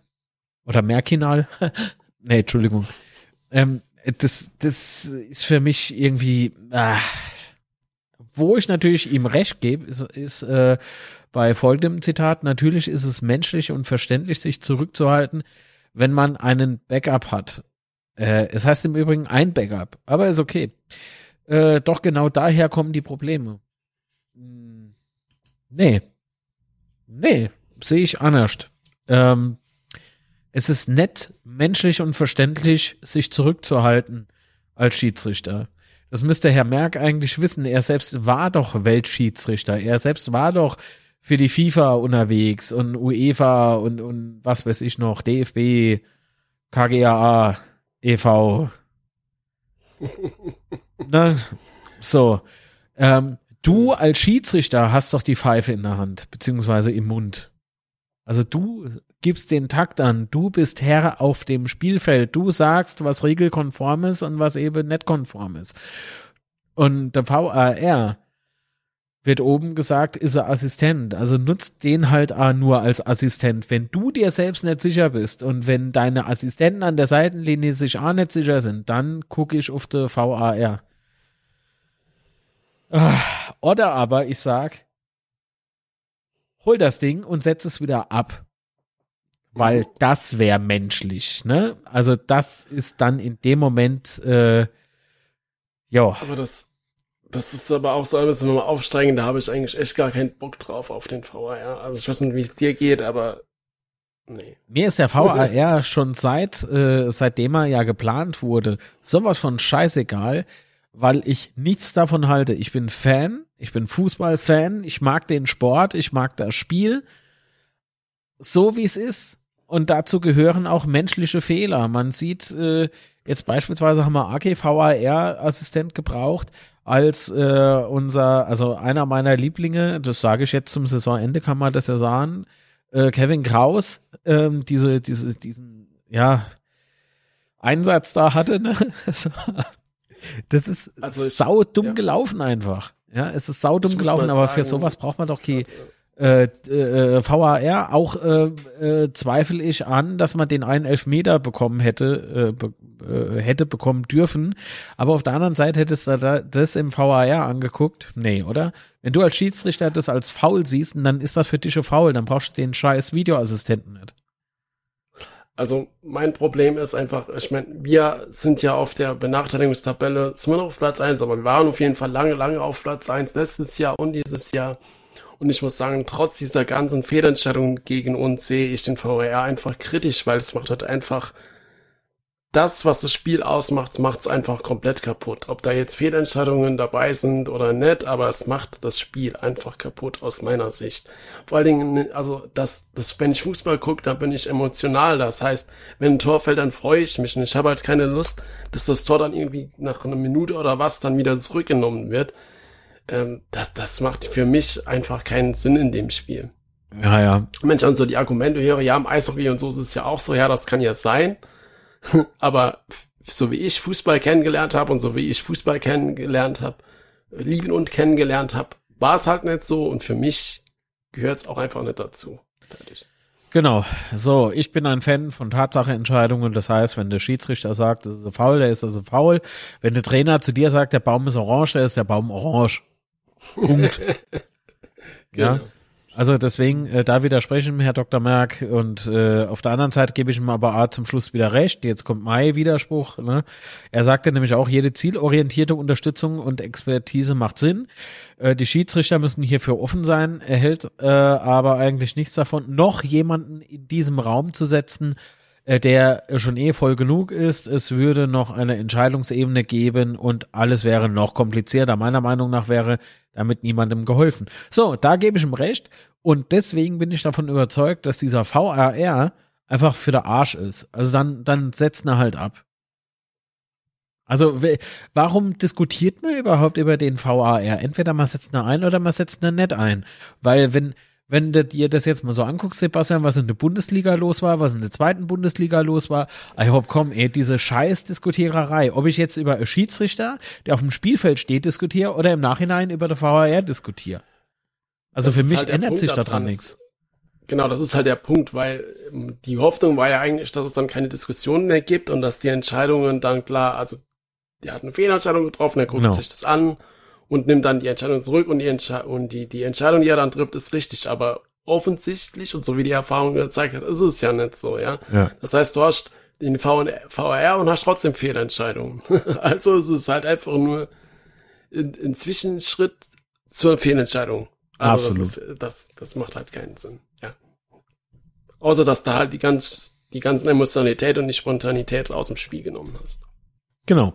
oder merkinal. nee, Entschuldigung. Ähm, das, das ist für mich irgendwie, ah, wo ich natürlich ihm recht gebe, ist, ist äh, bei folgendem Zitat, natürlich ist es menschlich und verständlich, sich zurückzuhalten, wenn man einen Backup hat. Äh, es heißt im Übrigen ein Backup, aber ist okay. Äh, doch genau daher kommen die Probleme. Nee. Nee, sehe ich anders. Ähm, es ist nett, menschlich und verständlich, sich zurückzuhalten als Schiedsrichter. Das müsste Herr Merck eigentlich wissen. Er selbst war doch Weltschiedsrichter. Er selbst war doch für die FIFA unterwegs und UEFA und, und was weiß ich noch, DFB, KGAA, e.V. ne? So. Ähm, Du als Schiedsrichter hast doch die Pfeife in der Hand, beziehungsweise im Mund. Also du gibst den Takt an, du bist Herr auf dem Spielfeld, du sagst, was regelkonform ist und was eben nicht konform ist. Und der VAR wird oben gesagt, ist er Assistent. Also nutzt den halt nur als Assistent. Wenn du dir selbst nicht sicher bist und wenn deine Assistenten an der Seitenlinie sich auch nicht sicher sind, dann gucke ich auf der VAR. Ah, oder aber ich sag, hol das Ding und setz es wieder ab. Weil das wäre menschlich, ne? Also das ist dann in dem Moment, äh, ja. Aber das, das ist aber auch so, wenn wir mal aufsteigen, da habe ich eigentlich echt gar keinen Bock drauf auf den VAR. Also ich weiß nicht, wie es dir geht, aber nee. Mir ist der VAR schon seit, äh, seitdem er ja geplant wurde, sowas von scheißegal weil ich nichts davon halte. Ich bin Fan, ich bin Fußballfan, ich mag den Sport, ich mag das Spiel, so wie es ist. Und dazu gehören auch menschliche Fehler. Man sieht, äh, jetzt beispielsweise haben wir AGVAR-Assistent gebraucht, als äh, unser, also einer meiner Lieblinge, das sage ich jetzt zum Saisonende, kann man das ja sagen, äh, Kevin Kraus, ähm, diese, diese, diesen, ja, Einsatz da hatte, ne? Das ist also ich, sau dumm ja. gelaufen einfach. Ja, es ist sau dumm gelaufen, aber sagen, für sowas braucht man doch die äh, äh, VAR. Auch äh, äh, zweifle ich an, dass man den einen Elfmeter bekommen hätte, äh, be äh, hätte bekommen dürfen. Aber auf der anderen Seite hättest du da das im VAR angeguckt. Nee, oder? Wenn du als Schiedsrichter das als faul siehst, dann ist das für dich schon faul. Dann brauchst du den scheiß Videoassistenten nicht. Also mein Problem ist einfach, ich meine, wir sind ja auf der Benachteiligungstabelle, sind wir noch auf Platz eins, aber wir waren auf jeden Fall lange, lange auf Platz eins letztes Jahr und dieses Jahr. Und ich muss sagen, trotz dieser ganzen Fehlentscheidungen gegen uns sehe ich den VRR einfach kritisch, weil es macht halt einfach das, was das Spiel ausmacht, macht es einfach komplett kaputt. Ob da jetzt Fehlentscheidungen dabei sind oder nicht, aber es macht das Spiel einfach kaputt aus meiner Sicht. Vor allen Dingen, also das, das, wenn ich Fußball gucke, dann bin ich emotional. Das heißt, wenn ein Tor fällt, dann freue ich mich und ich habe halt keine Lust, dass das Tor dann irgendwie nach einer Minute oder was dann wieder zurückgenommen wird. Ähm, das, das macht für mich einfach keinen Sinn in dem Spiel. Ja, ja. Wenn ich dann so die Argumente höre, ja, im Eishockey und so ist es ja auch so, ja, das kann ja sein. Aber so wie ich Fußball kennengelernt habe und so wie ich Fußball kennengelernt habe, lieben und kennengelernt habe, war es halt nicht so und für mich gehört es auch einfach nicht dazu. Fertig. Genau. So, ich bin ein Fan von Tatsachenentscheidungen. Das heißt, wenn der Schiedsrichter sagt, das ist ein faul, der ist also faul. Wenn der Trainer zu dir sagt, der Baum ist orange, der ist der Baum orange. Punkt. genau. Ja. Also deswegen, äh, da widersprechen Herr Dr. Merck und äh, auf der anderen Seite gebe ich ihm aber A zum Schluss wieder recht. Jetzt kommt mein Widerspruch. Ne? Er sagte nämlich auch, jede zielorientierte Unterstützung und Expertise macht Sinn. Äh, die Schiedsrichter müssen hierfür offen sein. Er hält äh, aber eigentlich nichts davon, noch jemanden in diesem Raum zu setzen, äh, der schon eh voll genug ist. Es würde noch eine Entscheidungsebene geben und alles wäre noch komplizierter. Meiner Meinung nach wäre damit niemandem geholfen. So, da gebe ich ihm recht und deswegen bin ich davon überzeugt, dass dieser VRR einfach für der Arsch ist. Also dann, dann setzt er halt ab. Also warum diskutiert man überhaupt über den VAR? Entweder man setzt ihn ein oder man setzt ihn nicht ein. Weil wenn, wenn du dir das jetzt mal so anguckst, Sebastian, was in der Bundesliga los war, was in der zweiten Bundesliga los war, ich hab, komm, ey, diese scheiß Diskutiererei, ob ich jetzt über einen Schiedsrichter, der auf dem Spielfeld steht, diskutiere oder im Nachhinein über der VAR diskutiere. Also das für mich halt ändert Punkt sich daran nichts. Genau, das ist halt der Punkt, weil ähm, die Hoffnung war ja eigentlich, dass es dann keine Diskussionen mehr gibt und dass die Entscheidungen dann klar, also die hat eine Fehlentscheidung getroffen, er guckt genau. sich das an und nimmt dann die Entscheidung zurück und die, Entsche und die, die Entscheidung, die er dann trifft, ist richtig, aber offensichtlich und so wie die Erfahrung gezeigt hat, ist es ja nicht so, ja. ja. Das heißt, du hast den VR und hast trotzdem Fehlentscheidungen. also es ist halt einfach nur ein, ein Zwischenschritt zur Fehlentscheidung. Also Absolut. das ist, das, das macht halt keinen Sinn, ja. Außer, dass da halt die ganz, die ganzen Emotionalität und die Spontanität aus dem Spiel genommen hast. Genau.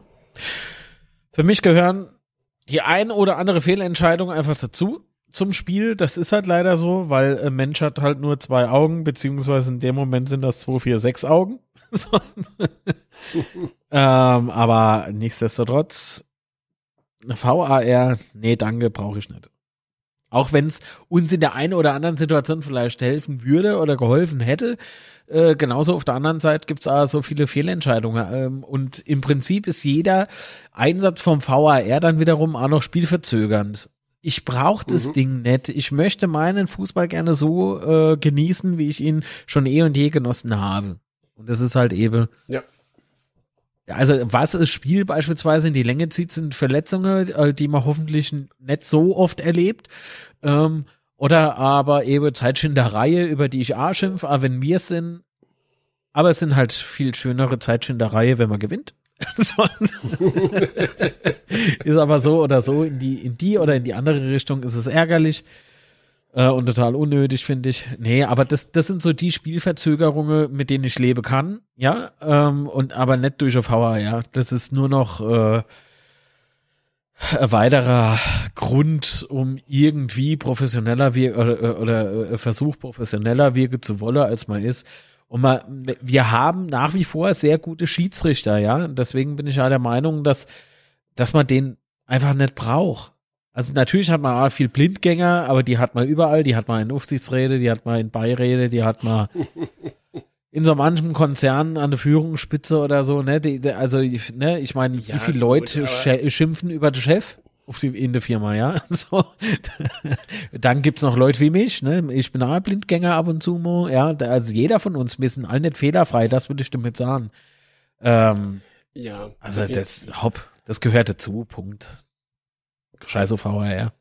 Für mich gehören die ein oder andere Fehlentscheidung einfach dazu zum Spiel. Das ist halt leider so, weil ein Mensch hat halt nur zwei Augen, beziehungsweise in dem Moment sind das zwei, vier, sechs Augen. ähm, aber nichtsdestotrotz, VAR, nee, danke, brauche ich nicht. Auch wenn es uns in der einen oder anderen Situation vielleicht helfen würde oder geholfen hätte, äh, genauso auf der anderen Seite gibt's auch so viele Fehlentscheidungen. Ähm, und im Prinzip ist jeder Einsatz vom VAR dann wiederum auch noch spielverzögernd. Ich brauche das mhm. Ding nicht. Ich möchte meinen Fußball gerne so äh, genießen, wie ich ihn schon eh und je genossen habe. Und das ist halt eben. Ja. Also was das Spiel beispielsweise in die Länge zieht, sind Verletzungen, äh, die man hoffentlich nicht so oft erlebt. Ähm, oder aber eben Zeitschinderei, über die ich auch schimpfe, aber wenn wir sind, aber es sind halt viel schönere Zeitschinderei, wenn man gewinnt. ist aber so oder so, in die, in die oder in die andere Richtung ist es ärgerlich äh, und total unnötig, finde ich. Nee, aber das, das sind so die Spielverzögerungen, mit denen ich leben kann, ja, ähm, und aber nicht durch auf VR, ja. Das ist nur noch äh, weiterer Grund, um irgendwie professioneller wir oder, oder äh, Versuch professioneller wirken zu wollen, als man ist. Und man, wir haben nach wie vor sehr gute Schiedsrichter, ja. Deswegen bin ich ja der Meinung, dass, dass man den einfach nicht braucht. Also natürlich hat man auch viel Blindgänger, aber die hat man überall. Die hat man in Aufsichtsräte, die hat man in Beiräte, die hat man in so manchem Konzern an der Führungsspitze oder so, ne? Die, die, also, ne, ich meine, ja, wie viele Leute gut, schimpfen über den Chef auf die, in der Firma, ja? So. Dann gibt's noch Leute wie mich, ne? Ich bin auch Blindgänger ab und zu mal, ja? Also jeder von uns, wir sind alle nicht fehlerfrei, das würde ich damit sagen. Ähm, ja. Also das, hopp, das gehört dazu, Punkt. Scheiße VRR.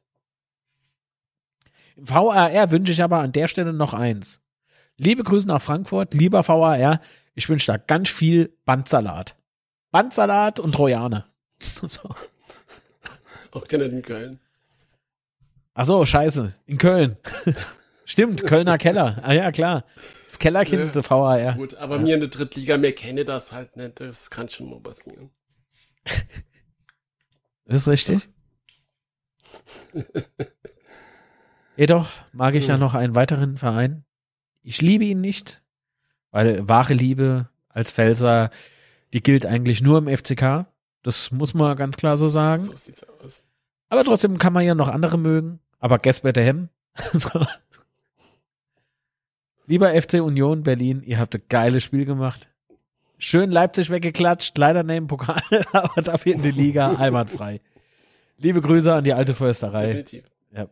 VRR wünsche ich aber an der Stelle noch eins. Liebe Grüße nach Frankfurt, lieber VAR. Ich wünsche da ganz viel Bandsalat. Bandsalat und Trojaner. so. Auch gerne in Köln. Ach so, scheiße. In Köln. Stimmt, Kölner Keller. Ah ja, klar. Das Kellerkind ja. der VAR. Gut, aber ja. mir in der Drittliga, mir kenne das halt nicht. Das kann schon mal passieren. ist richtig. Jedoch mag ich ja hm. noch einen weiteren Verein. Ich liebe ihn nicht, weil wahre Liebe als Felser, die gilt eigentlich nur im FCK. Das muss man ganz klar so sagen. So sieht's aus. Aber trotzdem kann man ja noch andere mögen. Aber Gesbetter Hem. Lieber FC Union Berlin, ihr habt ein geiles Spiel gemacht. Schön Leipzig weggeklatscht, leider neben Pokal, aber dafür in die Liga einwandfrei. Liebe Grüße an die alte Försterei. Definitiv. Ja.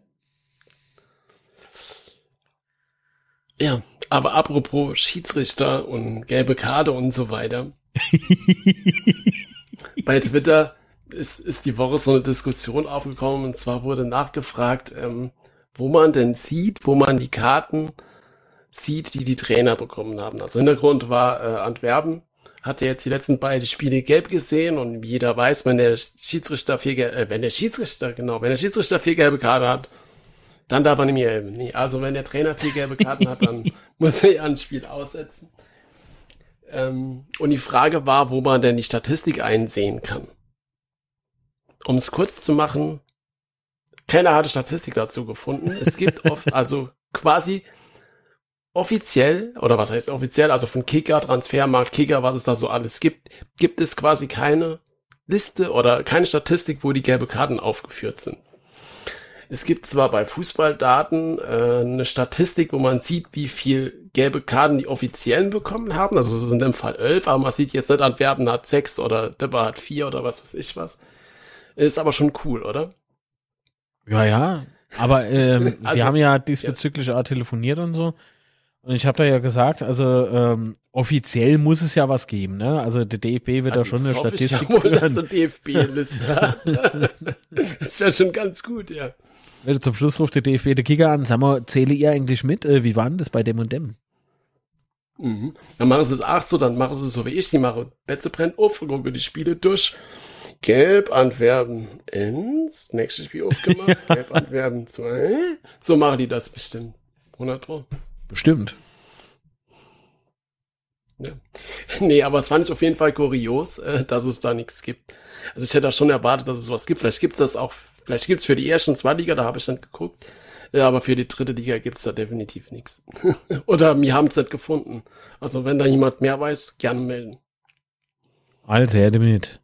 Ja, aber apropos Schiedsrichter und gelbe Karte und so weiter. Bei Twitter ist, ist die Woche so eine Diskussion aufgekommen und zwar wurde nachgefragt, ähm, wo man denn sieht, wo man die Karten sieht, die die Trainer bekommen haben. Also Hintergrund war äh, Antwerpen, hatte jetzt die letzten beiden Spiele gelb gesehen und jeder weiß, wenn der Schiedsrichter vier, äh, wenn der Schiedsrichter, genau, wenn der Schiedsrichter vier gelbe Karten hat, dann darf er nicht mehr helfen. Nee, also wenn der Trainer vier gelbe Karten hat, dann muss er ein Spiel aussetzen. Ähm, und die Frage war, wo man denn die Statistik einsehen kann. Um es kurz zu machen, keiner hatte Statistik dazu gefunden. Es gibt oft, also quasi offiziell, oder was heißt offiziell, also von Kicker, Transfermarkt, Kicker, was es da so alles gibt, gibt es quasi keine Liste oder keine Statistik, wo die gelbe Karten aufgeführt sind. Es gibt zwar bei Fußballdaten äh, eine Statistik, wo man sieht, wie viel gelbe Karten die Offiziellen bekommen haben. Also es sind im Fall elf, aber man sieht jetzt nicht, Antwerpen hat sechs oder Dipper hat vier oder was weiß ich was. Ist aber schon cool, oder? Ja, ja. Aber ähm, also, wir haben ja diesbezüglich ja. auch telefoniert und so. Und ich habe da ja gesagt, also ähm, offiziell muss es ja was geben, ne? Also der DFB wird also da schon eine Statistik ich ja wohl, dass der DFB eine Liste hat. das wäre schon ganz gut, ja. Zum Schluss ruft der DFB der Kicker an, sag mal, zähle ihr eigentlich mit? Äh, wie war denn das bei dem und dem? Mhm. Dann machen sie es auch so, dann machen sie es so wie ich sie mache. Betze brennt auf, gucke die Spiele durch. Gelb Antwerpen ins nächste Spiel aufgemacht. Gelb Antwerpen 2. So machen die das bestimmt. 100 Pro. Bestimmt. Ja. Nee, aber es fand ich auf jeden Fall kurios, äh, dass es da nichts gibt. Also ich hätte da schon erwartet, dass es was gibt. Vielleicht gibt es das auch, vielleicht gibt es für die ersten zwei Liga, da habe ich dann geguckt. Ja, aber für die dritte Liga gibt es da definitiv nichts. Oder wir haben es nicht gefunden. Also wenn da jemand mehr weiß, gerne melden. Also her damit.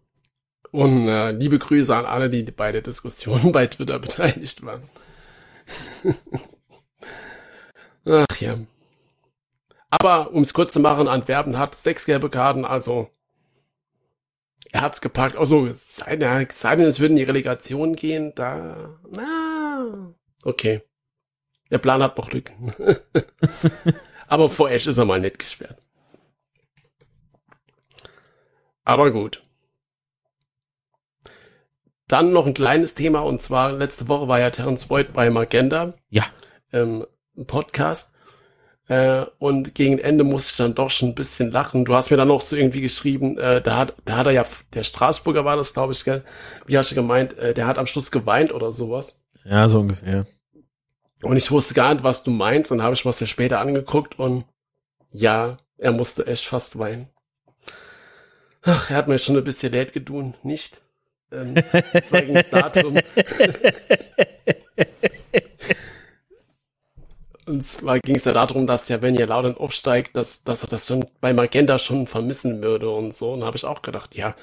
Und äh, liebe Grüße an alle, die bei der Diskussion bei Twitter beteiligt waren. Ach ja. Aber um es kurz zu machen, Antwerpen hat sechs gelbe Karten, also er hat's gepackt. Also, sei, sei denn, es würden die Relegation gehen, da, na, okay. Der Plan hat noch Lücken. Aber vor Ash ist er mal nicht gesperrt. Aber gut. Dann noch ein kleines Thema und zwar letzte Woche war ja Terence Voigt bei Magenda. Ja. Ähm, Podcast. Äh, und gegen Ende musste ich dann doch schon ein bisschen lachen. Du hast mir dann noch so irgendwie geschrieben, äh, da hat, da hat er ja, der Straßburger war das, glaube ich, gell? Wie hast du gemeint, äh, der hat am Schluss geweint oder sowas. Ja, so ungefähr. Und ich wusste gar nicht, was du meinst. Dann habe ich was ja später angeguckt und ja, er musste echt fast weinen. Ach, er hat mir schon ein bisschen leid gedun, nicht? Ähm, zwar ging es darum. Und zwar ging es ja darum, dass ja, wenn ihr Laudern aufsteigt, dass, dass er das schon bei Magenta schon vermissen würde und so. Und da habe ich auch gedacht, ja,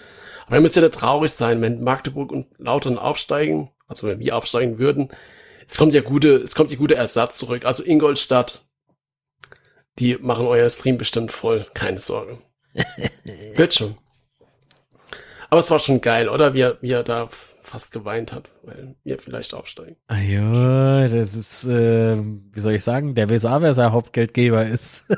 aber er müsste ja traurig sein, wenn Magdeburg und Lautern aufsteigen, also wenn wir aufsteigen würden. Es kommt ja gute, es kommt die gute Ersatz zurück. Also Ingolstadt, die machen euer Stream bestimmt voll, keine Sorge. Wird schon. Aber es war schon geil, oder? Wie er, wie er da fast geweint hat, weil wir vielleicht aufsteigen. Ah ja, das ist, äh, wie soll ich sagen, der sein Hauptgeldgeber ist.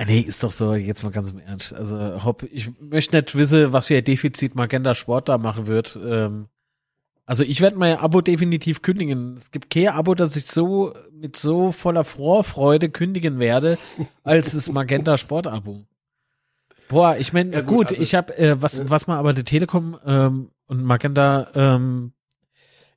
Ah, nee, ist doch so, jetzt mal ganz im Ernst. Also, Hopp, ich möchte nicht wissen, was für ein Defizit Magenta Sport da machen wird. Ähm, also, ich werde mein Abo definitiv kündigen. Es gibt kein Abo, das ich so mit so voller Vorfreude kündigen werde, als das Magenta Sport Abo. Boah, ich meine, ja, gut, gut also, ich habe, äh, was, ja. was mal aber die Telekom ähm, und Magenta, ähm,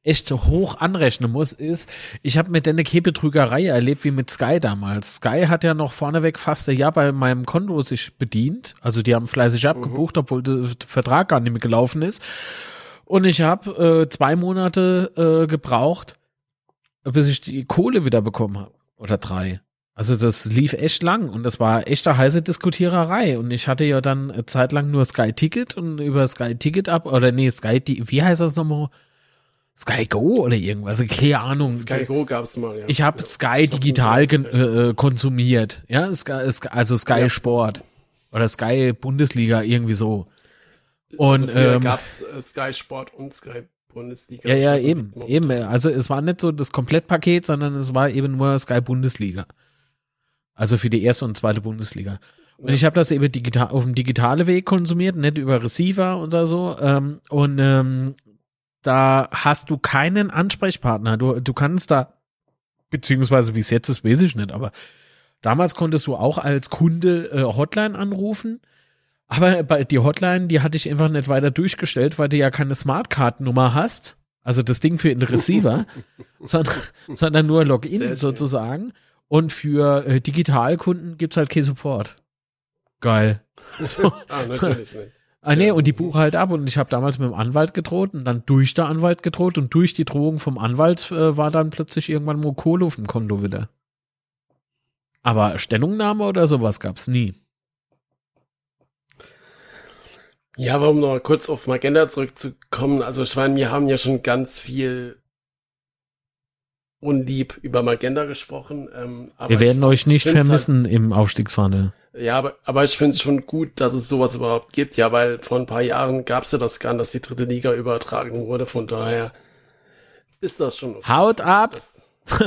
echt hoch anrechnen muss, ist, ich habe mit der eine Betrügerei erlebt wie mit Sky damals. Sky hat ja noch vorneweg fast ein Jahr bei meinem Konto sich bedient. Also die haben fleißig abgebucht, obwohl der Vertrag gar nicht mehr gelaufen ist. Und ich habe äh, zwei Monate äh, gebraucht, bis ich die Kohle wieder bekommen habe. Oder drei. Also das lief echt lang und das war echt eine heiße Diskutiererei. Und ich hatte ja dann eine Zeit lang nur Sky Ticket und über Sky Ticket ab, oder nee, Sky, wie heißt das nochmal? Sky Go oder irgendwas, keine Ahnung. Sky Go gab's mal, ja. Ich habe ja. Sky digital Sky. Äh, konsumiert, ja, Sky, also Sky ja. Sport oder Sky Bundesliga irgendwie so. Und also ähm, gab's äh, Sky Sport und Sky Bundesliga. Ja, ja, eben, eben. Also es war nicht so das Komplettpaket, sondern es war eben nur Sky Bundesliga. Also für die erste und zweite Bundesliga. Und ja. ich habe das eben digital, auf dem digitale Weg konsumiert, nicht über Receiver oder so. Ähm, und ähm, da hast du keinen Ansprechpartner. Du, du kannst da, beziehungsweise wie es jetzt ist, weiß ich nicht, aber damals konntest du auch als Kunde äh, Hotline anrufen. Aber bei die Hotline, die hatte ich einfach nicht weiter durchgestellt, weil du ja keine Smartcard-Nummer hast. Also das Ding für den Receiver, sondern, sondern nur Login sozusagen. Und für äh, Digitalkunden gibt's halt keinen Support. Geil. So. ah, natürlich nicht. Ah, nee, und die buche halt ab und ich habe damals mit dem Anwalt gedroht und dann durch der Anwalt gedroht und durch die Drohung vom Anwalt äh, war dann plötzlich irgendwann mal Kohle auf dem Konto wieder. Aber Stellungnahme oder sowas gab's nie. Ja, warum noch kurz auf Magenta zurückzukommen. Also ich meine, wir haben ja schon ganz viel unlieb über Magenta gesprochen. Ähm, wir werden euch nicht vermissen halt, im Aufstiegsfunnel. Ja, aber, aber ich finde es schon gut, dass es sowas überhaupt gibt, ja, weil vor ein paar Jahren gab es ja das gar dass die dritte Liga übertragen wurde, von daher ist das schon. Okay. Haut ab!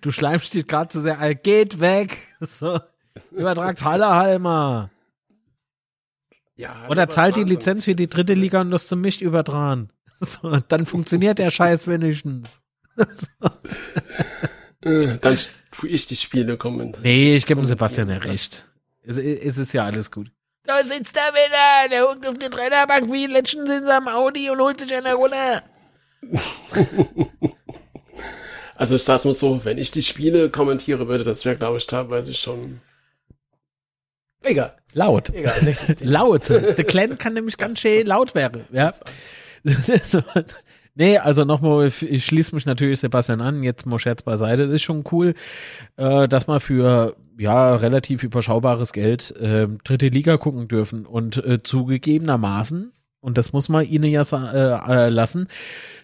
du schleimst dich gerade zu sehr, geht weg! So, übertragt Halle Halmer! Ja, Oder zahlt die Lizenz für die dritte Liga und das zum mich übertragen. So, dann funktioniert der Scheiß wenigstens. So. Äh, dann tue ich die Spiele kommen. Nee, ich gebe dem Sebastian ja recht. Es, es ist ja alles gut. Da sitzt er wieder, der huckt auf der Trainerbank wie letztens in seinem Audi und holt sich eine runter. also ich sag's mal so, wenn ich die Spiele kommentiere würde, das wäre glaube ich teilweise schon Egal. Laut. Egal, laut. Der Clan kann nämlich ganz schön laut werden. Ja. Nee, also nochmal, ich schließe mich natürlich Sebastian an, jetzt mal Scherz beiseite. Das ist schon cool, äh, dass man für ja relativ überschaubares Geld äh, dritte Liga gucken dürfen und äh, zugegebenermaßen, und das muss man ihnen ja äh, äh, lassen,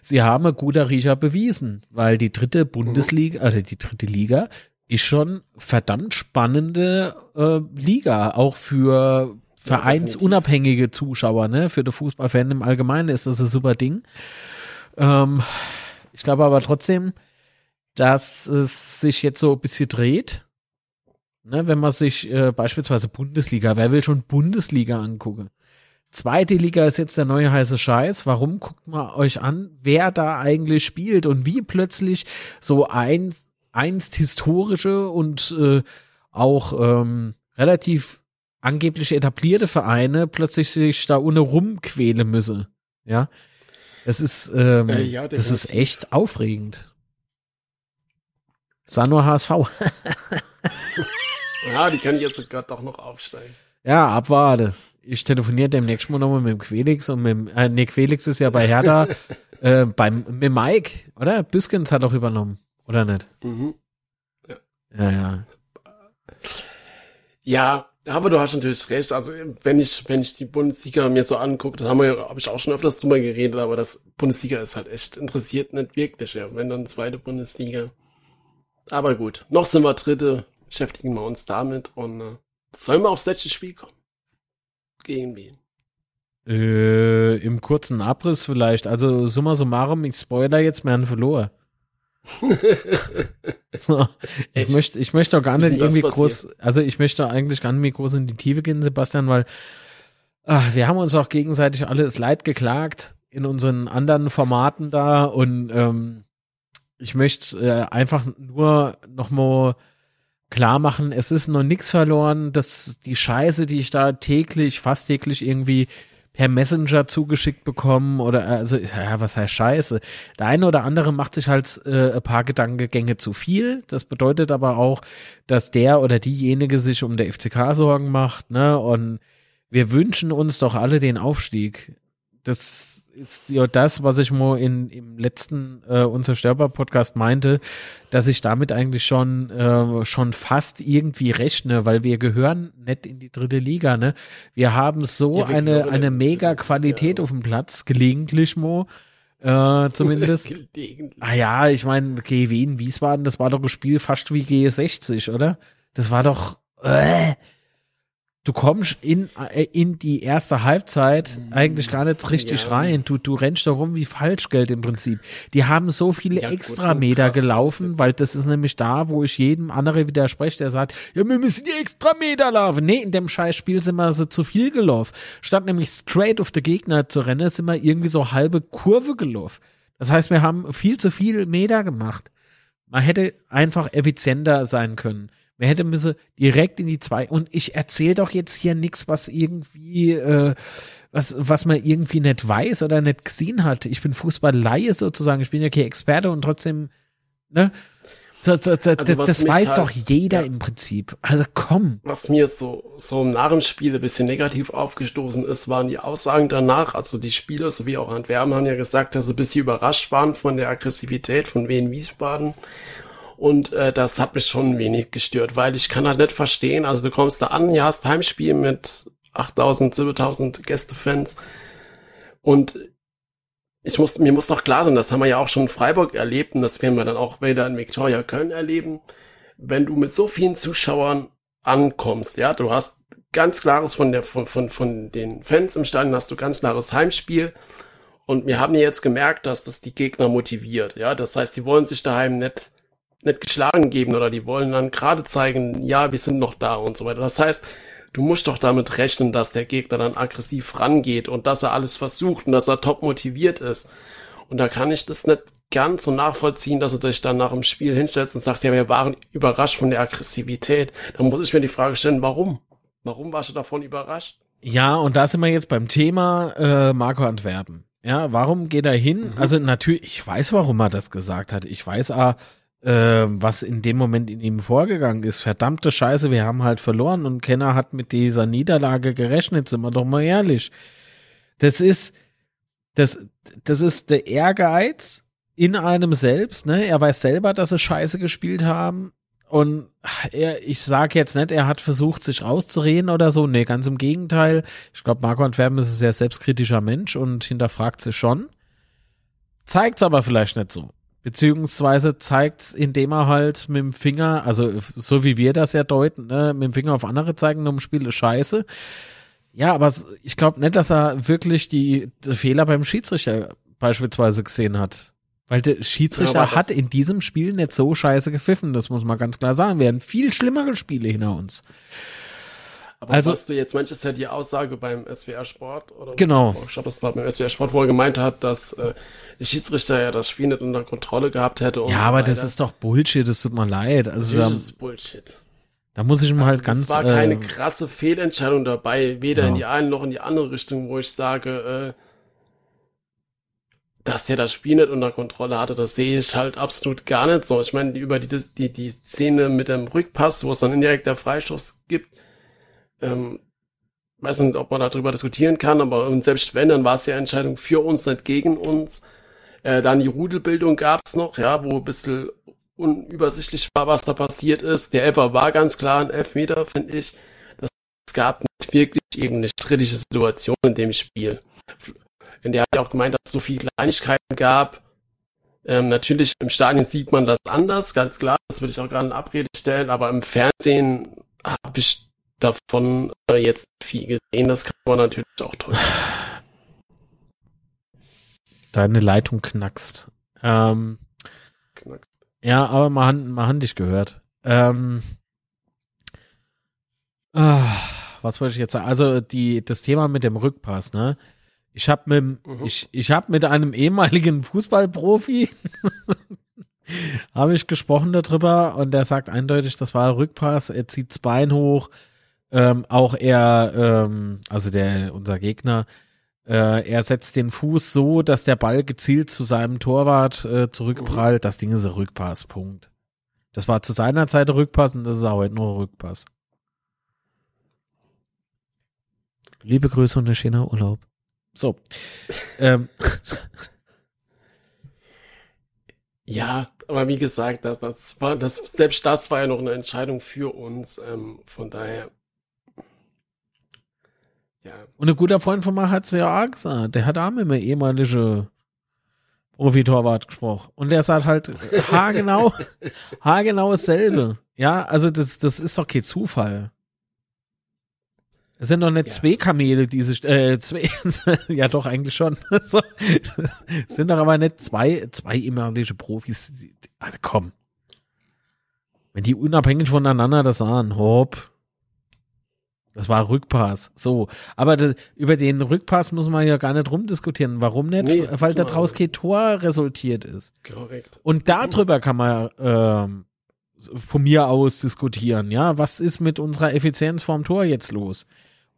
sie haben ein guter Riecher bewiesen, weil die dritte Bundesliga, also die dritte Liga, ist schon verdammt spannende äh, Liga, auch für vereinsunabhängige Zuschauer, ne? Für den Fußballfan im Allgemeinen ist das ein super Ding. Ähm, ich glaube aber trotzdem, dass es sich jetzt so ein bisschen dreht. Ne, wenn man sich äh, beispielsweise Bundesliga, wer will schon Bundesliga angucken? Zweite Liga ist jetzt der neue heiße Scheiß. Warum guckt man euch an, wer da eigentlich spielt und wie plötzlich so einst, einst historische und äh, auch ähm, relativ angeblich etablierte Vereine plötzlich sich da ohne rumquälen müsse. Ja, das ist, ähm, äh, ja, das ist echt aufregend. Sah nur HSV. ja, die können jetzt sogar doch noch aufsteigen. Ja, abwarte. Ich telefoniere demnächst mal nochmal mit dem Quelix und mit dem, äh, nee, Quelix ist ja bei Hertha, äh, beim, mit Mike, oder? Büskens hat auch übernommen, oder nicht? Mhm. Ja. Ja, ja. Ja, aber du hast natürlich recht. Also wenn ich, wenn ich die Bundesliga mir so angucke, das haben wir habe ich auch schon öfters drüber geredet, aber das Bundesliga ist halt echt interessiert nicht wirklich, ja. Wenn dann zweite Bundesliga. Aber gut, noch sind wir dritte, beschäftigen wir uns damit und äh, sollen wir aufs letzte Spiel kommen? Gegen wen? Äh, Im kurzen Abriss vielleicht. Also summa summarum, ich spoiler jetzt, wir haben verloren. ich möchte, ich möchte auch gar nicht irgendwie groß, also ich möchte eigentlich gar nicht mehr groß in die Tiefe gehen, Sebastian, weil ach, wir haben uns auch gegenseitig alles leid geklagt in unseren anderen Formaten da und ähm, ich möchte äh, einfach nur noch mal klar machen, es ist noch nichts verloren, dass die Scheiße, die ich da täglich, fast täglich irgendwie per Messenger zugeschickt bekommen oder also ja, was heißt Scheiße. Der eine oder andere macht sich halt äh, ein paar Gedankengänge zu viel. Das bedeutet aber auch, dass der oder diejenige sich um der FCK Sorgen macht, ne? Und wir wünschen uns doch alle den Aufstieg. Das ist ja das, was ich mal in, im letzten äh, Unzerstörbar-Podcast meinte, dass ich damit eigentlich schon, äh, schon fast irgendwie rechne, weil wir gehören nicht in die dritte Liga, ne? Wir haben so ja, eine, eine mega Qualität ja. auf dem Platz, gelegentlich mo. Äh, zumindest. ah ja, ich meine, GW in Wiesbaden, das war doch ein Spiel fast wie G60, oder? Das war doch. Äh, du kommst in, äh, in die erste Halbzeit eigentlich gar nicht richtig ja. rein. Du, du rennst da rum wie Falschgeld im Prinzip. Die haben so viele ja, Extrameter gelaufen, weil das ist nämlich da, wo ich jedem anderen widerspreche, der sagt, ja, wir müssen die Extrameter laufen. Nee, in dem scheiß Spiel sind wir so zu viel gelaufen. Statt nämlich straight auf den Gegner zu rennen, sind wir irgendwie so halbe Kurve gelaufen. Das heißt, wir haben viel zu viel Meter gemacht. Man hätte einfach effizienter sein können. Man hätte müsse direkt in die zwei. Und ich erzähle doch jetzt hier nichts, was irgendwie, äh, was, was man irgendwie nicht weiß oder nicht gesehen hat. Ich bin Fußballleihe sozusagen. Ich bin ja kein Experte und trotzdem, ne? Das, das, also das weiß halt, doch jeder ja, im Prinzip. Also komm. Was mir so, so im Narrenspiel ein bisschen negativ aufgestoßen ist, waren die Aussagen danach. Also die Spieler sowie auch Antwerpen haben ja gesagt, dass sie ein bisschen überrascht waren von der Aggressivität von Wien Wiesbaden. Und äh, das hat mich schon wenig gestört, weil ich kann halt nicht verstehen, also du kommst da an, ja, hast Heimspiel mit 8000, 7000 Gästefans und ich muss, mir muss doch klar sein, das haben wir ja auch schon in Freiburg erlebt und das werden wir dann auch wieder in Victoria Köln erleben. Wenn du mit so vielen Zuschauern ankommst, ja, du hast ganz klares von der, von, von, von den Fans im Stadion hast du ganz klares Heimspiel. Und wir haben ja jetzt gemerkt, dass das die Gegner motiviert, ja. Das heißt, die wollen sich daheim nicht nicht geschlagen geben oder die wollen dann gerade zeigen, ja, wir sind noch da und so weiter. Das heißt, du musst doch damit rechnen, dass der Gegner dann aggressiv rangeht und dass er alles versucht und dass er top motiviert ist. Und da kann ich das nicht ganz so nachvollziehen, dass du dich dann nach dem Spiel hinstellst und sagst, ja, wir waren überrascht von der Aggressivität. Dann muss ich mir die Frage stellen, warum? Warum warst du davon überrascht? Ja, und da sind wir jetzt beim Thema äh, Marco Antwerpen. Ja, warum geht er hin? Mhm. Also natürlich, ich weiß, warum er das gesagt hat. Ich weiß, ah, äh, was in dem Moment in ihm vorgegangen ist. Verdammte Scheiße, wir haben halt verloren und Kenner hat mit dieser Niederlage gerechnet, sind wir doch mal ehrlich. Das ist, das, das ist der Ehrgeiz in einem selbst, ne? Er weiß selber, dass sie Scheiße gespielt haben. Und er, ich sage jetzt nicht, er hat versucht, sich rauszureden oder so. Nee, ganz im Gegenteil. Ich glaube, Marco Antwerpen ist ein sehr selbstkritischer Mensch und hinterfragt sich schon. Zeigt's aber vielleicht nicht so. Beziehungsweise zeigt, indem er halt mit dem Finger, also so wie wir das ja deuten, ne, mit dem Finger auf andere zeigen, um Spiel ist scheiße. Ja, aber ich glaube nicht, dass er wirklich die, die, Fehler beim Schiedsrichter beispielsweise gesehen hat. Weil der Schiedsrichter ja, hat in diesem Spiel nicht so scheiße gepfiffen, das muss man ganz klar sagen. Wir hatten viel schlimmere Spiele hinter uns. Aber also, was du jetzt meinst, ist ja die Aussage beim SWR Sport, oder? Genau. Ich glaube, das war beim SWR Sport, wo er gemeint hat, dass äh, der Schiedsrichter ja das Spiel nicht unter Kontrolle gehabt hätte. ja, so aber weiter. das ist doch Bullshit, das tut mir leid. Also, das ist Bullshit. Da muss ich mal also halt ganz. Es war keine äh, krasse Fehlentscheidung dabei, weder ja. in die eine noch in die andere Richtung, wo ich sage, äh, dass er das Spiel nicht unter Kontrolle hatte, das sehe ich halt absolut gar nicht so. Ich meine, über die, die, die Szene mit dem Rückpass, wo es dann indirekt der Freistoß gibt, ähm, weiß nicht, ob man darüber diskutieren kann, aber selbst wenn, dann war es ja Entscheidung für uns, nicht gegen uns. Äh, dann die Rudelbildung gab es noch, ja, wo ein bisschen unübersichtlich war, was da passiert ist. Der Elfer war ganz klar ein Elfmeter, finde ich. Das, es gab nicht wirklich irgendeine strittige Situation in dem Spiel. In der hat ja auch gemeint, dass es so viele Kleinigkeiten gab. Ähm, natürlich im Stadion sieht man das anders, ganz klar. Das würde ich auch gerade in Abrede stellen, aber im Fernsehen habe ich davon äh, jetzt viel gesehen. Das kann man natürlich auch toll. Deine Leitung knackst. Ähm, knackst. Ja, aber man, man hat dich gehört. Ähm, ah, was wollte ich jetzt sagen? Also die, das Thema mit dem Rückpass, ne? Ich habe mit, mhm. ich, ich hab mit einem ehemaligen Fußballprofi habe ich gesprochen darüber und der sagt eindeutig, das war Rückpass, er zieht das Bein hoch, ähm, auch er, ähm, also der, unser Gegner, Äh, er setzt den Fuß so, dass der Ball gezielt zu seinem Torwart äh, zurückprallt. Das Ding ist ein Rückpass, Punkt. Das war zu seiner Zeit ein Rückpass und das ist auch heute nur ein Rückpass. Liebe Grüße und ein schöner Urlaub. So. ähm. Ja, aber wie gesagt, das, das war, das, selbst das war ja noch eine Entscheidung für uns. Ähm, von daher. Ja. Und ein guter Freund von mir hat es ja auch gesagt. Der hat auch mit einem ehemaligen Profi-Torwart gesprochen. Und der sagt halt haargenau, haargenau dasselbe. Ja, also das, das ist doch kein Zufall. Es sind doch nicht ja. zwei Kamele, diese, äh, zwei, ja doch eigentlich schon. so. Es sind doch aber nicht zwei, zwei ehemalige Profis. Also komm. Wenn die unabhängig voneinander das sahen, hopp. Das war Rückpass. So. Aber das, über den Rückpass muss man ja gar nicht rumdiskutieren. Warum nicht? Nee, Weil da draus kein Tor resultiert ist. Korrekt. Und darüber kann man, ähm, von mir aus diskutieren. Ja, was ist mit unserer Effizienz vorm Tor jetzt los?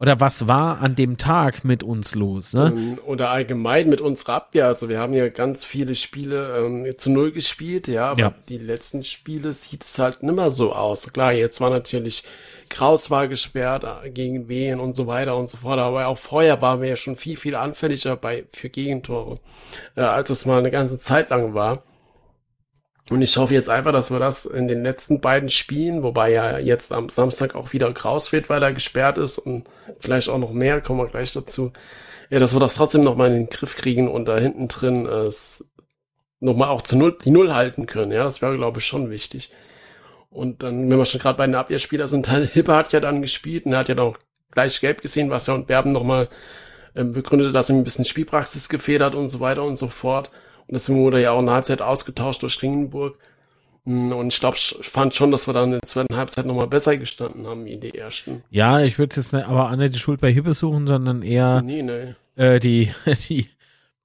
Oder was war an dem Tag mit uns los? Ne? Ähm, oder allgemein mit unserer Abwehr. Also wir haben ja ganz viele Spiele ähm, zu null gespielt, ja, aber ja. die letzten Spiele sieht es halt nimmer so aus. Klar, jetzt war natürlich Kraus war gesperrt äh, gegen Wehen und so weiter und so fort, aber auch vorher waren wir ja schon viel, viel anfälliger bei für Gegentore, äh, als es mal eine ganze Zeit lang war. Und ich hoffe jetzt einfach, dass wir das in den letzten beiden Spielen, wobei ja jetzt am Samstag auch wieder Kraus wird, weil er gesperrt ist und vielleicht auch noch mehr, kommen wir gleich dazu. Ja, dass wir das trotzdem nochmal in den Griff kriegen und da hinten drin es nochmal auch zu Null, die Null halten können. Ja, das wäre, glaube ich, schon wichtig. Und dann, wenn wir schon gerade bei den Abwehrspielern sind, Hipper hat ja dann gespielt und er hat ja noch gleich gelb gesehen, was ja und Berben nochmal äh, begründete, dass ihm ein bisschen Spielpraxis gefehlt hat und so weiter und so fort. Deswegen wurde ja auch in der Halbzeit ausgetauscht durch Ringenburg. Hm, und ich glaube, ich fand schon, dass wir dann in der zweiten Halbzeit nochmal besser gestanden haben wie in der ersten. Ja, ich würde jetzt nicht, aber nicht die Schuld bei Hippe suchen, sondern eher nee, nee. Äh, die, die,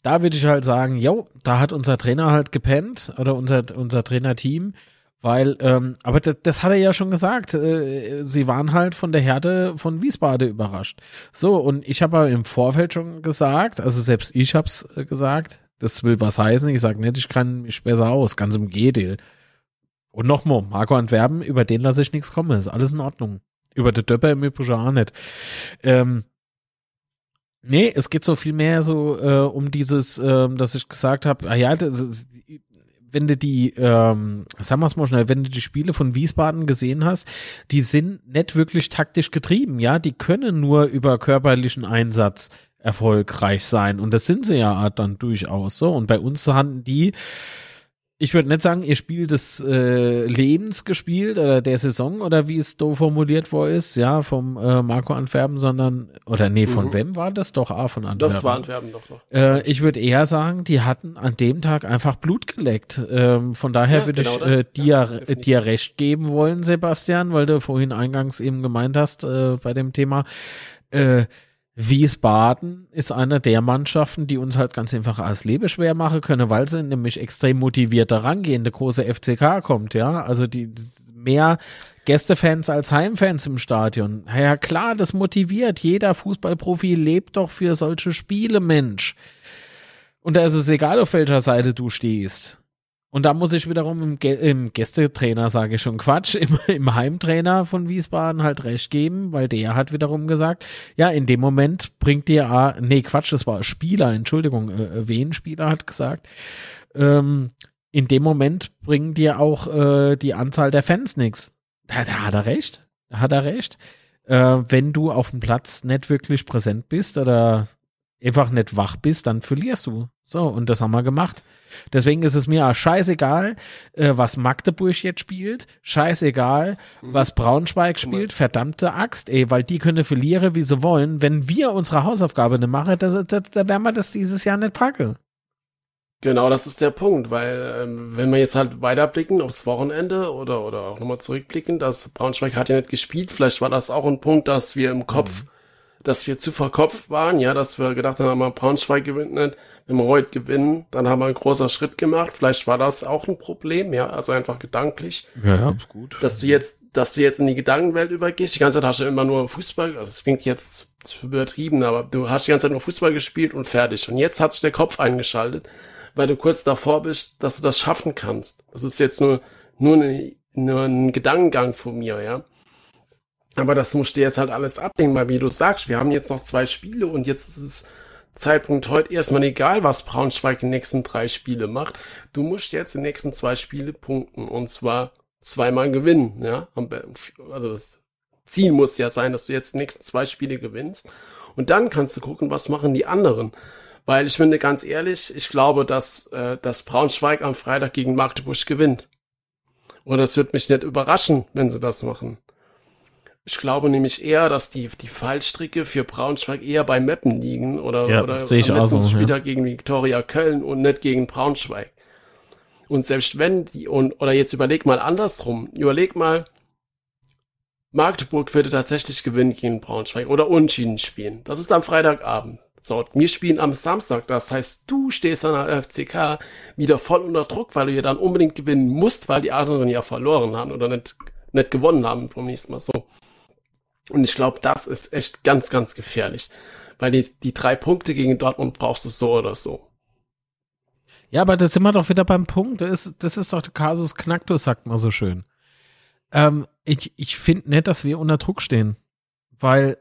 da würde ich halt sagen, jo, da hat unser Trainer halt gepennt oder unser, unser Trainerteam, weil, ähm, aber das, das hat er ja schon gesagt, äh, sie waren halt von der Härte von Wiesbaden überrascht. So, und ich habe aber im Vorfeld schon gesagt, also selbst ich habe es äh, gesagt, das will was heißen. Ich sage nicht, ich kann mich besser aus. Ganz im Gegenteil. Und nochmal, Marco Antwerpen, über den lasse ich nichts kommen. Ist alles in Ordnung. Über den Döpper im Übrigen auch nicht. Ähm, nee, es geht so viel mehr so äh, um dieses, ähm, dass ich gesagt habe, ah ja, das, wenn du die, ähm, sagen wir es mal schnell, wenn du die Spiele von Wiesbaden gesehen hast, die sind nicht wirklich taktisch getrieben, ja, die können nur über körperlichen Einsatz erfolgreich sein. Und das sind sie ja dann durchaus so. Und bei uns hatten die, ich würde nicht sagen, ihr Spiel des äh, Lebens gespielt oder der Saison oder wie es so formuliert worden ist, ja, vom äh, Marco Antwerpen, sondern, oder nee, von mhm. wem war das? Doch, ah, von Antwerpen. Das war Antwerpen doch. doch. Äh, ich würde eher sagen, die hatten an dem Tag einfach Blut geleckt. Ähm, von daher ja, würde genau ich äh, dir, ja, dir recht geben wollen, Sebastian, weil du vorhin eingangs eben gemeint hast äh, bei dem Thema, äh, Wiesbaden ist einer der Mannschaften, die uns halt ganz einfach als Leben schwer machen können, weil sie nämlich extrem motiviert rangehen. Der große FCK kommt, ja. Also die mehr Gästefans als Heimfans im Stadion. Ja klar, das motiviert. Jeder Fußballprofi lebt doch für solche Spiele, Mensch. Und da ist es egal, auf welcher Seite du stehst. Und da muss ich wiederum im, im Gästetrainer, sage ich schon Quatsch, im, im, Heimtrainer von Wiesbaden halt recht geben, weil der hat wiederum gesagt, ja, in dem Moment bringt dir, ah, nee, Quatsch, das war Spieler, Entschuldigung, äh, wen Spieler hat gesagt, ähm, in dem Moment bringen dir auch äh, die Anzahl der Fans nichts. Da, da hat er recht, da hat er recht. Äh, wenn du auf dem Platz nicht wirklich präsent bist oder einfach nicht wach bist, dann verlierst du. So, und das haben wir gemacht. Deswegen ist es mir auch scheißegal, äh, was Magdeburg jetzt spielt, scheißegal, mhm. was Braunschweig spielt, verdammte Axt, ey, weil die können verlieren, wie sie wollen. Wenn wir unsere Hausaufgabe nicht machen, da, da, da werden wir das dieses Jahr nicht packen. Genau, das ist der Punkt, weil ähm, wenn wir jetzt halt weiterblicken aufs Wochenende oder oder auch nochmal zurückblicken, dass Braunschweig hat ja nicht gespielt, vielleicht war das auch ein Punkt, dass wir im Kopf mhm dass wir zu verkopft waren, ja, dass wir gedacht haben, mal Braunschweig gewinnt wenn wir heute gewinnen, dann haben wir einen großen Schritt gemacht. Vielleicht war das auch ein Problem, ja, also einfach gedanklich. Ja, ja, ist gut. Dass du jetzt, dass du jetzt in die Gedankenwelt übergehst. Die ganze Zeit hast du immer nur Fußball, das klingt jetzt zu übertrieben, aber du hast die ganze Zeit nur Fußball gespielt und fertig. Und jetzt hat sich der Kopf eingeschaltet, weil du kurz davor bist, dass du das schaffen kannst. Das ist jetzt nur, nur, eine, nur ein Gedankengang von mir, ja. Aber das musst du jetzt halt alles abnehmen, weil wie du sagst, wir haben jetzt noch zwei Spiele und jetzt ist es Zeitpunkt heute erstmal egal, was Braunschweig die nächsten drei Spiele macht. Du musst jetzt die nächsten zwei Spiele punkten und zwar zweimal gewinnen, ja. Also das Ziel muss ja sein, dass du jetzt die nächsten zwei Spiele gewinnst und dann kannst du gucken, was machen die anderen. Weil ich finde ganz ehrlich, ich glaube, dass, äh, dass Braunschweig am Freitag gegen Magdeburg gewinnt. Und es wird mich nicht überraschen, wenn sie das machen. Ich glaube nämlich eher, dass die, die Fallstricke für Braunschweig eher bei Meppen liegen oder, Ja, oder sehe ich am letzten so, Spieltag gegen Viktoria Köln und nicht gegen Braunschweig. Und selbst wenn die, und, oder jetzt überleg mal andersrum, überleg mal, Magdeburg würde tatsächlich gewinnen gegen Braunschweig oder Unschieden spielen. Das ist am Freitagabend. So, wir spielen am Samstag. Das heißt, du stehst an der FCK wieder voll unter Druck, weil du ja dann unbedingt gewinnen musst, weil die anderen ja verloren haben oder nicht, nicht gewonnen haben vom nächsten Mal so. Und ich glaube, das ist echt ganz, ganz gefährlich. Weil die, die drei Punkte gegen Dortmund brauchst du so oder so. Ja, aber da sind wir doch wieder beim Punkt. Das ist, das ist doch der Kasus Knacktus, sagt man so schön. Ähm, ich ich finde nicht, dass wir unter Druck stehen. Weil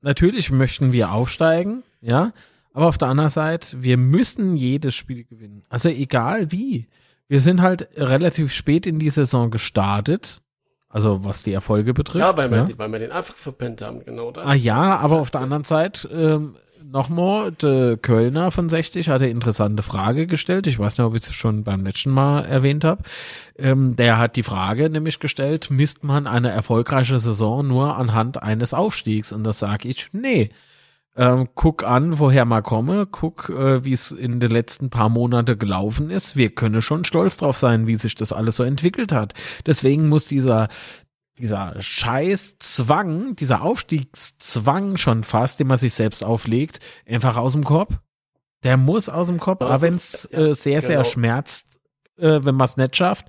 natürlich möchten wir aufsteigen, ja. Aber auf der anderen Seite, wir müssen jedes Spiel gewinnen. Also egal wie. Wir sind halt relativ spät in die Saison gestartet. Also was die Erfolge betrifft. Ja, weil wir, die- weil wir den Anfang verpennt haben, genau das. Ah ja, Das aber halt- auf der anderen Seite, ähm, nochmal, der Kölner von 60 hat eine interessante Frage gestellt. Ich weiß nicht, ob ich es schon beim letzten Mal erwähnt habe. Ähm, der hat die Frage nämlich gestellt, misst man eine erfolgreiche Saison nur anhand eines Aufstiegs? Und das sage ich, nee. Ähm, guck an, woher man komme, guck, äh, wie es in den letzten paar Monate gelaufen ist. Wir können schon stolz drauf sein, wie sich das alles so entwickelt hat. Deswegen muss dieser dieser Scheißzwang, dieser Aufstiegszwang schon fast, den man sich selbst auflegt, einfach aus dem Kopf. Der muss aus dem Kopf, Das auch wenn es äh, sehr, sehr genau. schmerzt, äh, wenn man es nicht schafft.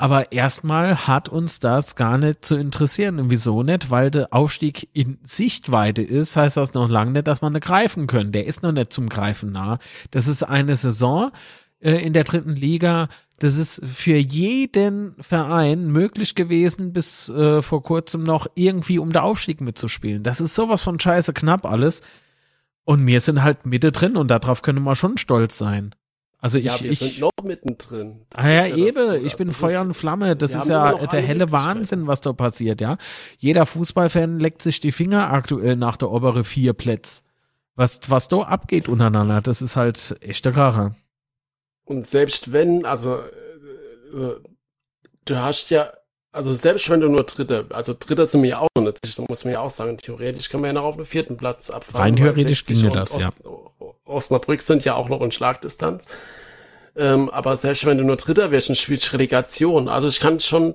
Aber erstmal hat uns das gar nicht zu interessieren. Und wieso nicht? Weil der Aufstieg in Sichtweite ist, heißt das noch lange nicht, dass man nicht greifen können. Der ist noch nicht zum Greifen nah. Das ist eine Saison äh, in der dritten Liga. Das ist für jeden Verein möglich gewesen, bis äh, vor kurzem noch irgendwie um den Aufstieg mitzuspielen. Das ist sowas von scheiße knapp alles. Und wir sind halt Mitte drin und darauf können wir schon stolz sein. Also ich, ja, wir ich sind noch mittendrin. Das Ah ja, das eben. Ich bin Das Feuer und Flamme. Das ist ja der helle. Wahnsinn, was da passiert, ja. Jeder Fußballfan leckt sich die Finger aktuell nach der obere vier Plätze. Was, was da abgeht untereinander, das ist halt echter Kracher. Und selbst wenn, also äh, äh, du hast ja, also selbst wenn du nur Dritter, also Dritter sind wir ja auch noch nicht sicher, muss man ja auch sagen, theoretisch können wir ja noch auf den vierten Platz abfahren. Rein theoretisch 60 ginge das, ja. Ost, Osnabrück sind ja auch noch in Schlagdistanz. Ähm, aber selbst wenn du nur Dritter wärst, dann spielst du Relegation. Also ich kann schon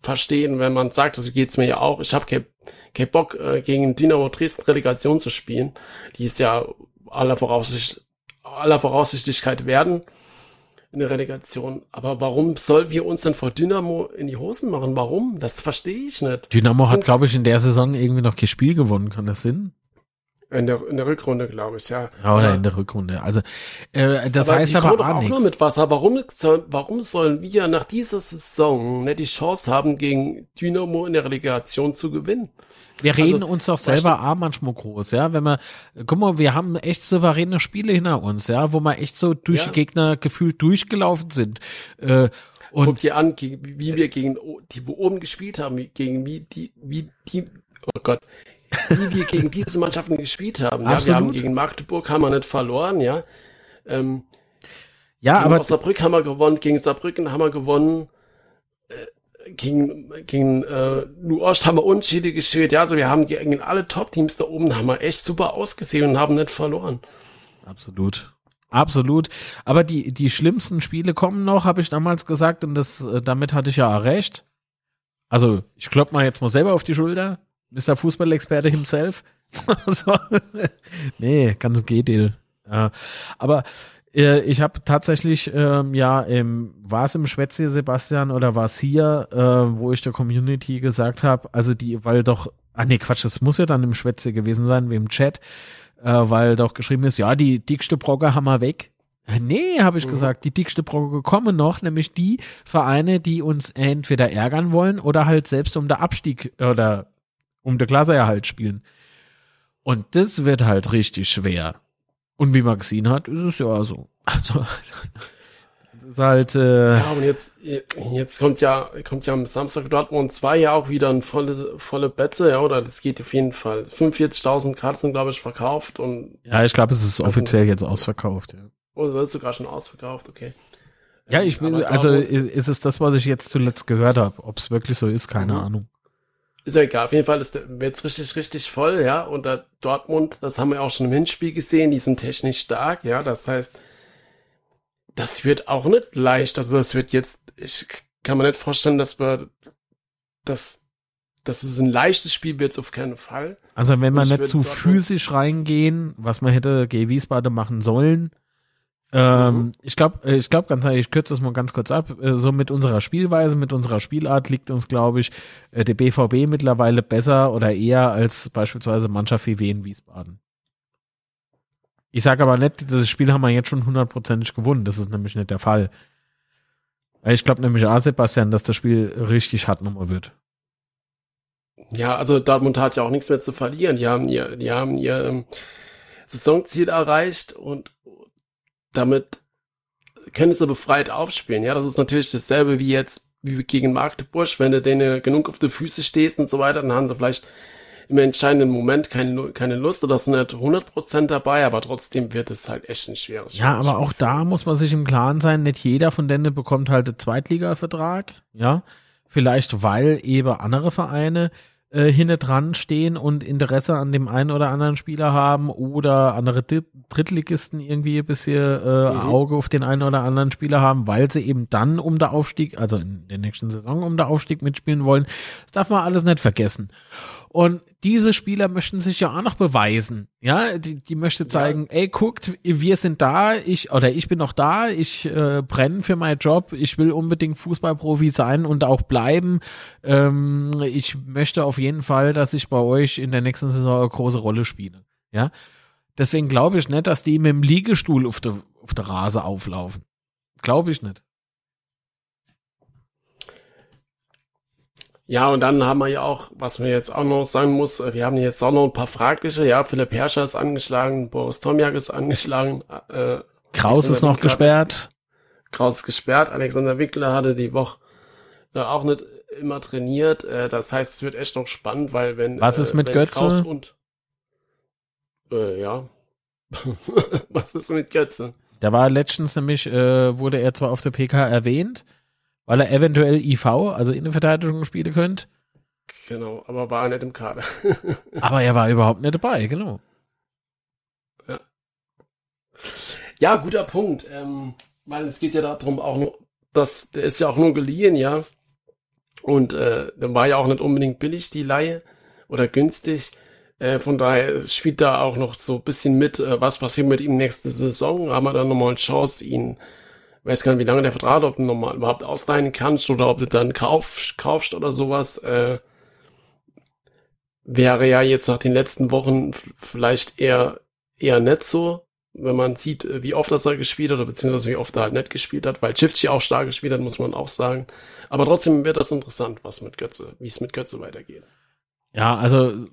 verstehen, wenn man sagt, also geht's mir ja auch, ich habe keinen kein Bock, äh, gegen Dynamo Dresden Relegation zu spielen. Die ist ja aller Voraussicht, aller Voraussichtlichkeit werden in der Relegation. Aber warum sollen wir uns denn vor Dynamo in die Hosen machen? Warum? Das verstehe ich nicht. Dynamo hat, glaube ich, in der Saison irgendwie noch kein Spiel gewonnen, kann das Sinn? In der, in der Rückrunde, glaube ich, ja. Ja, oder in der Rückrunde. Also, äh, das heißt aber kommen doch auch auch nur mit Wasser. Warum, warum sollen wir nach dieser Saison nicht die Chance haben, gegen Dynamo in der Relegation zu gewinnen? Wir reden Also, uns doch selber auch manchmal groß, ja. Wenn wir, guck mal, wir haben echt souveräne Spiele hinter uns, ja, wo wir echt so durch Ja. die Gegner gefühlt durchgelaufen sind. Äh, und Guck dir an, gegen, wie wir gegen die wo oben gespielt haben, wie, gegen wie die, wie die, oh Gott, wie wir gegen diese Mannschaften gespielt haben. Ja, wir Absolut. haben gegen Magdeburg haben wir nicht verloren, ja. Ähm, ja, gegen aber Osnabrück haben wir gewonnen, gegen Saarbrücken haben wir gewonnen, gegen, gegen äh, New Ost haben wir Unentschiede gespielt. Ja, also wir haben gegen alle Top-Teams da oben haben wir echt super ausgesehen und haben nicht verloren. Absolut. Absolut. Aber die, die schlimmsten Spiele kommen noch, habe ich damals gesagt, und das, äh, damit hatte ich ja recht. Also, ich klopp mal jetzt mal selber auf die Schulter. Mr. Fußballexperte himself. nee, ganz im Gegenteil. Ja. Aber ich habe tatsächlich, ähm, ja, im, war es im Schwätze, Sebastian, oder war es hier, äh, wo ich der Community gesagt habe, also die, weil doch, ah nee, Quatsch, es muss ja dann im Schwätze gewesen sein, wie im Chat, äh, weil doch geschrieben ist, ja, die dickste Brocke haben wir weg. Äh, nee, habe ich mhm. gesagt, die dickste Brocke kommen noch, nämlich die Vereine, die uns entweder ärgern wollen oder halt selbst um der Abstieg oder um der Klasseerhalt spielen. Und das wird halt richtig schwer. Und wie man gesehen hat, ist es ja so. Also, das ist halt. Äh, ja, und jetzt, jetzt kommt ja, kommt ja am Samstag Dortmund 2 ja auch wieder ein volle, volle Betze, ja, oder das geht auf jeden Fall. 45.000 Karten sind, glaube ich, verkauft und. Ja, ich glaube, es ist offiziell jetzt ausverkauft, ja. Oh, du hast sogar schon ausverkauft, okay. Ja, ich bin, also ist es das, was ich jetzt zuletzt gehört habe. Ob es wirklich so ist, keine mhm. Ahnung. Ist ja egal. Auf jeden Fall ist der jetzt richtig, richtig voll, ja. Und der Dortmund, das haben wir auch schon im Hinspiel gesehen, die sind technisch stark, ja. Das heißt, das wird auch nicht leicht. Also das wird jetzt, ich kann mir nicht vorstellen, dass wir, dass, dass es ein leichtes Spiel wird, auf keinen Fall. Also wenn man nicht zu physisch reingehen, was man hätte G. Wiesbaden machen sollen, ähm, mhm. Ich glaube, ich glaube ganz ehrlich, ich kürze das mal ganz kurz ab. Äh, so mit unserer Spielweise, mit unserer Spielart liegt uns, glaube ich, äh, der BVB mittlerweile besser oder eher als beispielsweise Mannschaft wie Wien Wiesbaden. Ich sage aber nicht, das Spiel haben wir jetzt schon hundertprozentig gewonnen. Das ist nämlich nicht der Fall. Ich glaube nämlich auch, Sebastian, dass das Spiel richtig hart nochmal wird. Ja, also Dortmund hat ja auch nichts mehr zu verlieren. Die haben ihr, die haben ihr ähm, Saisonziel erreicht und damit können sie befreit aufspielen. Ja, das ist natürlich dasselbe wie jetzt wie gegen Magdeburg. Wenn du denen genug auf die Füße stehst und so weiter, dann haben sie vielleicht im entscheidenden Moment keine, keine Lust oder sind nicht 100% dabei, aber trotzdem wird es halt echt ein schweres Spiel. Ja, aber auch da muss man sich im Klaren sein, nicht jeder von denen bekommt halt einen Zweitliga-Vertrag, ja. Vielleicht weil eben andere Vereine äh, hinten dran stehen und Interesse an dem einen oder anderen Spieler haben oder andere Drittligisten irgendwie ein bisschen äh, mhm. Auge auf den einen oder anderen Spieler haben, weil sie eben dann um der Aufstieg, also in der nächsten Saison um der Aufstieg mitspielen wollen. Das darf man alles nicht vergessen. Und diese Spieler möchten sich ja auch noch beweisen. Ja, die, die möchte zeigen, ja. ey, guckt, wir sind da, ich oder ich bin noch da, ich äh, brenne für meinen Job, ich will unbedingt Fußballprofi sein und auch bleiben. Ähm, ich möchte auf jeden Fall, dass ich bei euch in der nächsten Saison eine große Rolle spiele. Ja, deswegen glaube ich nicht, dass die mit dem Liegestuhl auf der auf der Rase auflaufen. Glaube ich nicht. Ja, und dann haben wir ja auch, was man jetzt auch noch sagen muss, äh, wir haben jetzt auch noch ein paar fragliche. Ja, Philipp Herrscher ist angeschlagen, Boris Tomjak ist angeschlagen. Äh, Kraus ist noch Winkler, gesperrt. Kraus ist gesperrt. Alexander Wickler hatte die Woche äh, auch nicht immer trainiert. Äh, das heißt, es wird echt noch spannend, weil wenn Was ist äh, mit Götze? Kraus und äh, ja. was ist mit Götze? Da war letztens nämlich, äh, wurde er zwar auf der PK erwähnt, weil er eventuell IV, also Innenverteidigung spielen könnte. Genau, aber war er nicht im Kader. aber er war überhaupt nicht dabei, genau. Ja, ja guter Punkt. Ähm, weil es geht ja darum auch nur, dass der ist ja auch nur geliehen, ja. Und äh, dann war ja auch nicht unbedingt billig, die Laie oder günstig. Äh, von daher spielt da auch noch so ein bisschen mit, äh, was passiert mit ihm nächste Saison. Haben wir dann nochmal eine Chance, ihn weiß gar nicht, wie lange der Vertrag, ob du nochmal überhaupt ausleihen kannst oder ob du dann kauf, kaufst oder sowas. Äh, wäre ja jetzt nach den letzten Wochen vielleicht eher, eher nicht so, wenn man sieht, wie oft das er gespielt hat, oder beziehungsweise wie oft er halt nicht gespielt hat, weil Chifchi auch stark gespielt hat, muss man auch sagen. Aber trotzdem wird das interessant, was mit Götze, wie es mit Götze weitergeht. Ja, also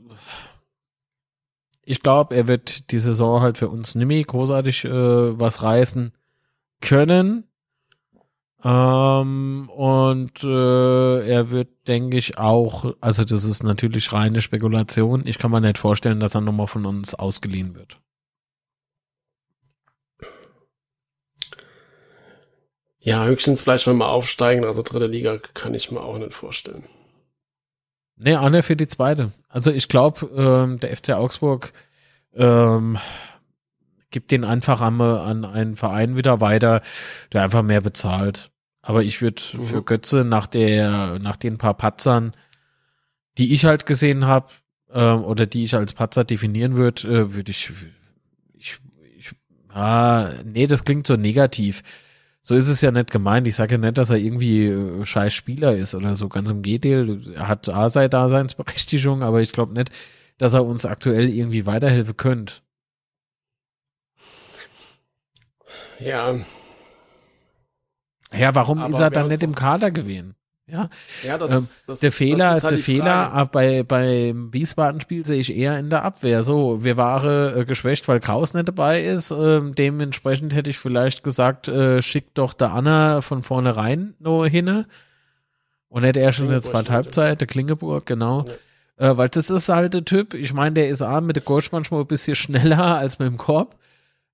ich glaube, er wird die Saison halt für uns nimmer großartig äh, was reißen können. Ähm, und äh, er wird, denke ich, auch, also das ist natürlich reine Spekulation. Ich kann mir nicht vorstellen, dass er nochmal von uns ausgeliehen wird. Ja, höchstens vielleicht, wenn wir aufsteigen, also dritte Liga, kann ich mir auch nicht vorstellen. Nee, Anne für die zweite. Also ich glaube, ähm, der FC Augsburg ähm, gibt den einfach an, an einen Verein wieder weiter, der einfach mehr bezahlt. Aber ich würde mhm. für Götze nach der, nach den paar Patzern, die ich halt gesehen habe, ähm, oder die ich als Patzer definieren würde, äh, würde ich, ich, ich, ah, nee, das klingt so negativ. So ist es ja nicht gemeint. Ich sage ja nicht, dass er irgendwie äh, scheiß Spieler ist oder so. Ganz im Gegenteil. Er hat A sei Daseinsberechtigung, aber ich glaube nicht, dass er uns aktuell irgendwie weiterhelfen könnte. Ja. Ja, warum Aber ist er dann nicht im Kader gewesen? Ja, Ja, das ähm, ist, das der Fehler, ist halt der Fehler bei, beim Wiesbaden-Spiel sehe ich eher in der Abwehr. So, wir waren äh, geschwächt, weil Kraus nicht dabei ist. Ähm, dementsprechend hätte ich vielleicht gesagt, äh, schickt doch der Anna von vornherein nur hin. Und nicht erst in der zweiten Halbzeit, der Klingeburg, genau. Äh, weil das ist halt der Typ, ich meine, der ist A mit der Coach manchmal ein bisschen schneller als mit dem Korb.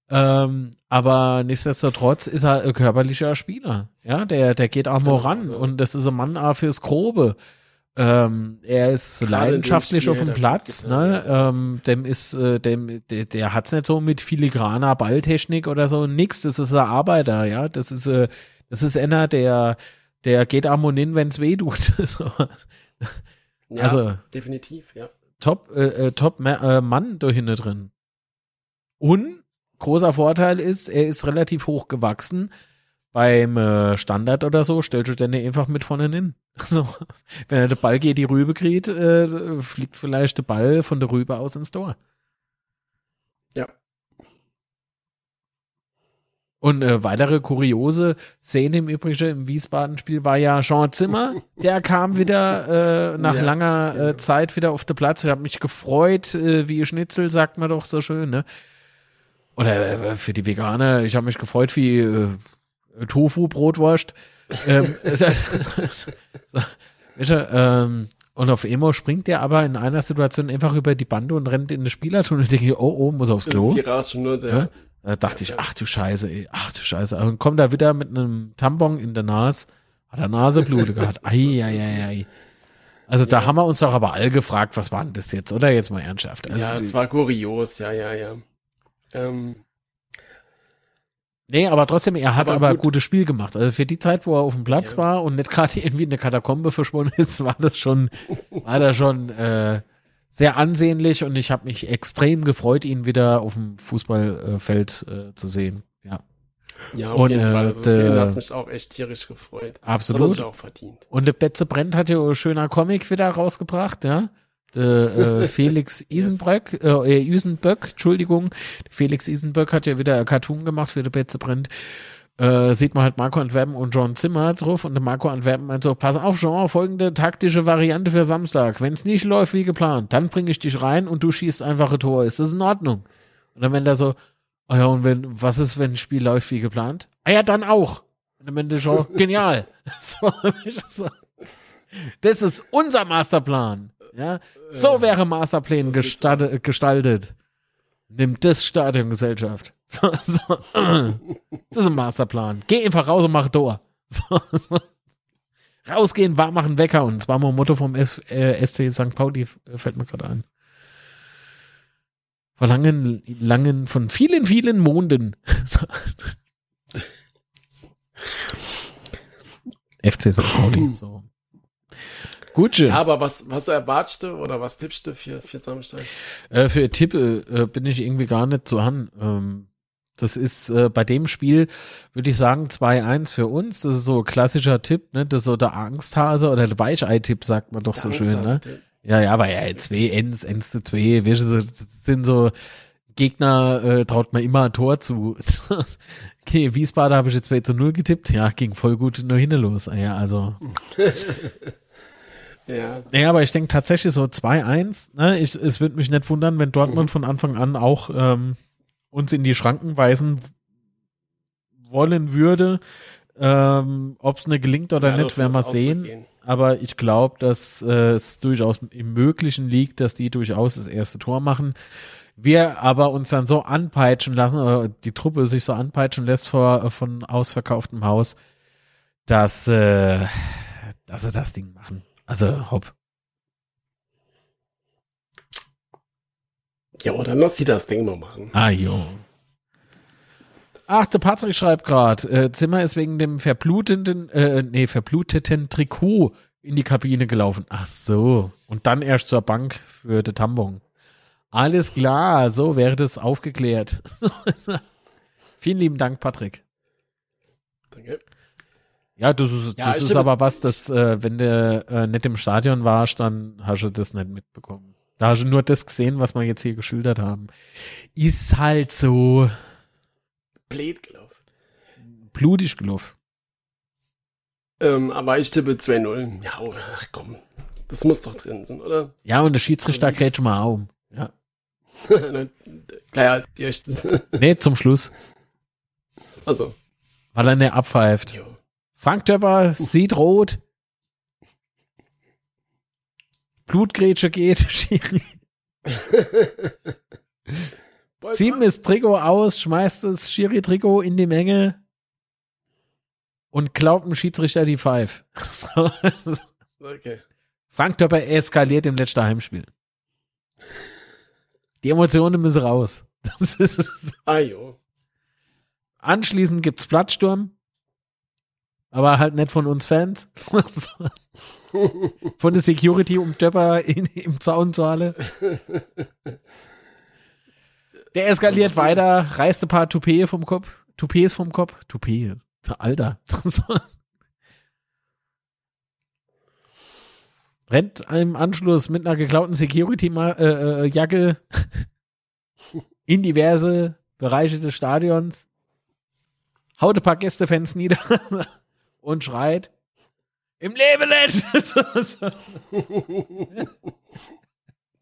Ähm, aber nichtsdestotrotz ist er ein körperlicher Spieler. Ja, der, der geht auch mal Genau, ran also- und das ist ein Mann auch fürs Grobe. Ähm, er ist Gerade leidenschaftlich Spiel, auf dem Platz, ne? Ähm, dem ist, äh, dem, der, der hat's nicht so mit filigraner Balltechnik oder so, nix, das ist ein Arbeiter, ja. Das ist, äh, das ist einer, der, der geht am und hin, wenn's weh tut. so. Ja, also- definitiv, ja. Top, äh, äh, Top Ma äh, Mann da hinten drin. Und großer Vorteil ist, er ist relativ hoch gewachsen. Beim äh, Standard oder so stellst du den einfach mit vorne hin. So, wenn er den Ball geht, die Rübe kriegt, äh, fliegt vielleicht der Ball von der Rübe aus ins Tor. Ja. Und äh, weitere kuriose Szene im Übrigen im Wiesbaden-Spiel war ja Jean Zimmer. Der kam wieder äh, nach Ja, langer genau. äh, Zeit wieder auf den Platz. Ich habe mich gefreut, äh, wie Schnitzel, sagt man doch so schön, ne? Oder äh, für die Veganer, ich habe mich gefreut wie äh, Tofu, Brotwurst. ähm, ähm, und auf Emo springt der aber in einer Situation einfach über die Bande und rennt in eine Spielertunnel denke, oh, oh, muss aufs Klo. Vier nur, Ja? ja. Da dachte ich, ach du Scheiße, ey, ach du Scheiße. Und kommt da wieder mit einem Tampon in der Nase, hat er Naseblute gehabt. Ei, ei, ei, ei. Also da haben wir uns doch aber alle gefragt, was war denn das jetzt, oder? Jetzt mal ernsthaft. Also, ja, es war kurios, ja, ja, ja. Ähm, nee, aber trotzdem, er hat aber, Aber ein gut. gutes Spiel gemacht. Also für die Zeit, wo er auf dem Platz Ja. war und nicht gerade irgendwie in der Katakombe verschwunden ist, war das schon, war das schon äh, sehr ansehnlich und ich habe mich extrem gefreut, ihn wieder auf dem Fußballfeld äh, zu sehen. Ja. ja, auf Und, jeden äh, Fall. Also ihn hat's mich auch echt tierisch gefreut. Absolut. Das hat er auch verdient. Und der Betze Brent hat ja ein schöner Comic wieder rausgebracht, ja. Äh, Felix Isenbröck, äh, äh, Isenböck, Entschuldigung. Felix Isenböck hat ja wieder ein Cartoon gemacht für der Betze Brent. Äh, sieht man halt Marco Antwerpen und John Zimmer drauf und der Marco Antwerpen meint so, pass auf, Jean, folgende taktische Variante für Samstag. Wenn es nicht läuft wie geplant, dann bringe ich dich rein und du schießt einfach ein Tor. Ist das in Ordnung? Und dann wenn der so, ah ja, und wenn, was ist, wenn ein Spiel läuft wie geplant? Ah ja, dann auch. Und dann wenn der Jean, genial. So, das ist unser Masterplan. Ja, so wäre Masterplan so gestaltet. Nimmt das Stadiongesellschaft. So, so, äh, das ist ein Masterplan. Geh einfach raus und mach Tor. So, so. Rausgehen, warm machen, Wecker. Und zwar mal ein Motto vom S äh, SC St. Pauli, äh, fällt mir gerade ein. Vor langen, langen, von vielen, vielen Monden. So. FC St. Pauli, so. Gut. Ja, aber was, was erwartest du oder was tippst du für, für Samstag? Äh, für Tippe äh, bin ich irgendwie gar nicht zu han. Ähm, das ist äh, bei dem Spiel, würde ich sagen, 2-1 für uns. Das ist so ein klassischer Tipp, ne? Das ist so der Angsthase oder der Weichei-Tipp, sagt man doch so schön, ne? Ja, ja, aber ja, zwei Ends, Ends zu zwei, das sind so Gegner, äh, traut man immer ein Tor zu. okay, Wiesbaden habe ich jetzt 2 zu 0 getippt. Ja, ging voll gut nur hinten los. Ah Ja, also. Ja, Ja, aber ich denke tatsächlich so 2-1. Ne? Ich, es würde mich nicht wundern, wenn Dortmund von Anfang an auch ähm, uns in die Schranken weisen wollen würde. Ähm, Ob es ne gelingt oder ja, nicht, werden wir sehen. Aber ich glaube, dass äh, es durchaus im Möglichen liegt, dass die durchaus das erste Tor machen. Wir aber uns dann so anpeitschen lassen, oder die Truppe sich so anpeitschen lässt vor von ausverkauftem Haus, dass, äh, dass sie das Ding machen. Also hopp. Ja, dann lass die das Ding mal machen. Ah, jo. Ach, der Patrick schreibt gerade, äh, Zimmer ist wegen dem verblutenden, äh, nee, verbluteten Trikot in die Kabine gelaufen. Ach so. Und dann erst zur Bank für den Tambon. Alles klar, so wäre das aufgeklärt. Vielen lieben Dank, Patrick. Danke. Ja, das ist, Ja, das ist aber was, das, äh, wenn du äh, nicht im Stadion warst, dann hast du das nicht mitbekommen. Da hast du nur das gesehen, was wir jetzt hier geschildert haben. Ist halt so Blöd gelaufen. blutig gelaufen. Ähm, aber ich tippe 2-0. Ja, ach komm. Das muss doch drin sein, oder? Ja, und der Schiedsrichter kräht schon mal um. Ja. Klar, die echt. Nee, zum Schluss, also, weil er nicht abpfeift. jo. Frank Töpper sieht rot. Blutgrätsche geht. Schiri. Zieht das Trikot aus, schmeißt das Schiri-Trikot in die Menge und klaut dem Schiedsrichter die. So. Okay. Frank Töpper eskaliert im letzten Heimspiel. Die Emotionen müssen raus. Das ist, Ah, jo. anschließend gibt's Plattsturm. Aber halt nicht von uns Fans. Von der Security um Töpper in, im Zaun zu alle. Der eskaliert weiter, reißt ein paar Toupet vom Kopf. Toupets vom Kopf. Toupet. Alter. Rennt im Anschluss mit einer geklauten Security-Jacke in diverse Bereiche des Stadions, haut ein paar Gästefans nieder und schreit im Leben nicht.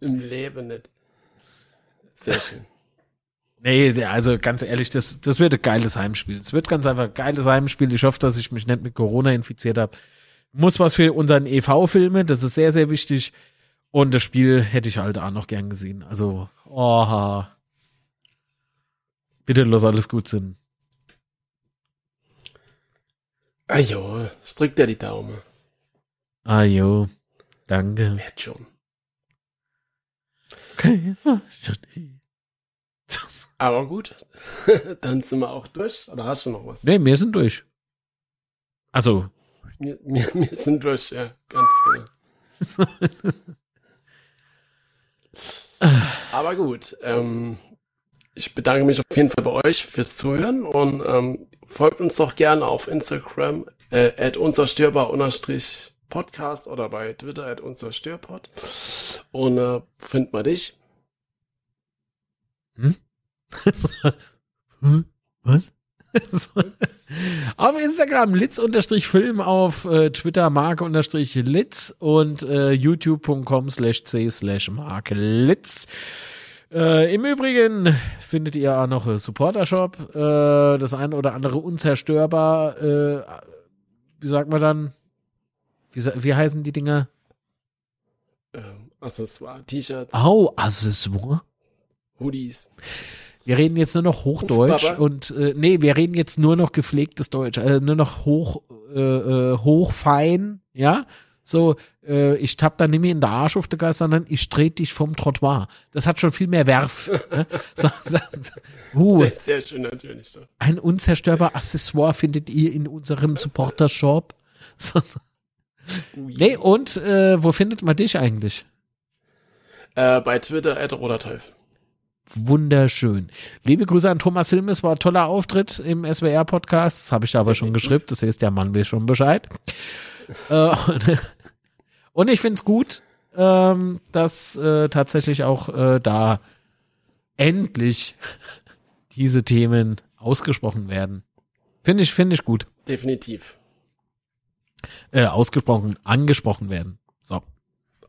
Im Leben nicht. Sehr schön. nee, also ganz ehrlich, das, das wird ein geiles Heimspiel. Es wird ganz einfach ein geiles Heimspiel. Ich hoffe, dass ich mich nicht mit Corona infiziert habe. Muss was für unseren EV-Filme, das ist sehr, sehr wichtig. Und das Spiel hätte ich halt auch noch gern gesehen. Also, oha. Bitte lass alles gut sind. Ah, jo. Ich drück dir die Daumen. Ah, jo. Danke. Wird schon. Okay. Aber gut. Dann sind wir auch durch. Oder hast du noch was? Nee, wir sind durch. Also, Wir, wir, wir sind durch, ja. Ganz genau. Aber gut. Ähm, ich bedanke mich auf jeden Fall bei euch fürs Zuhören und ähm, folgt uns doch gerne auf Instagram äh, at unzerstörbar unterstrich Podcast oder bei Twitter at unzerstörpod. Und äh, findet man dich. was? So. auf Instagram litz-film, auf äh, Twitter marke-litz und äh, youtube.com slash c slash marke litz. Äh, Im Übrigen findet ihr auch noch äh, Supporter-Shop, äh, das eine oder andere unzerstörbar, äh, wie sagt man dann, wie, wie heißen die Dinger? Ähm, Accessoire, T-Shirts, Au, Accessoire. Hoodies. Wir reden jetzt nur noch Hochdeutsch Baba. und äh, nee, wir reden jetzt nur noch gepflegtes Deutsch, äh, nur noch hoch äh, äh, hochfein, ja? So, äh, ich tapp da nicht mehr in der Arsch auf der Gas, sondern ich trete dich vom Trottoir. Das hat schon viel mehr Werf. ne? so, so, uh, Sehr, sehr schön natürlich. Doch. ein unzerstörbar Accessoire findet ihr in unserem Supporter-Shop. So, nee, und äh, wo findet man dich eigentlich? Äh, bei Twitter at Roderteufel. Wunderschön. Liebe Grüße an Thomas Hilmes, war ein toller Auftritt im SWR-Podcast. Das habe ich da aber schon geschrieben. Das heißt, der Mann weiß schon Bescheid. äh, und, und ich finde es gut, ähm, dass äh, tatsächlich auch äh, da endlich diese Themen ausgesprochen werden. Finde ich, finde ich gut. Definitiv. Äh, ausgesprochen, angesprochen werden. So.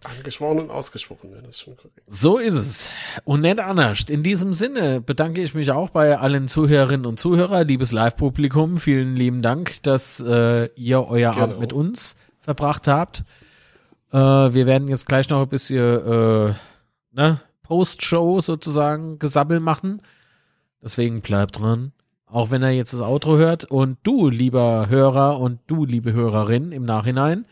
Angesprochen und ausgesprochen werden, das ist schon korrekt. So ist es. Und nicht anders. In diesem Sinne bedanke ich mich auch bei allen Zuhörerinnen und Zuhörer, liebes Live-Publikum. Vielen lieben Dank, dass äh, ihr euer Genau. Abend mit uns verbracht habt. Äh, wir werden jetzt gleich noch ein bisschen äh, ne, Post-Show sozusagen gesabbel machen. Deswegen bleibt dran. Auch wenn er jetzt das Outro hört. Und du, lieber Hörer und du, liebe Hörerin im Nachhinein,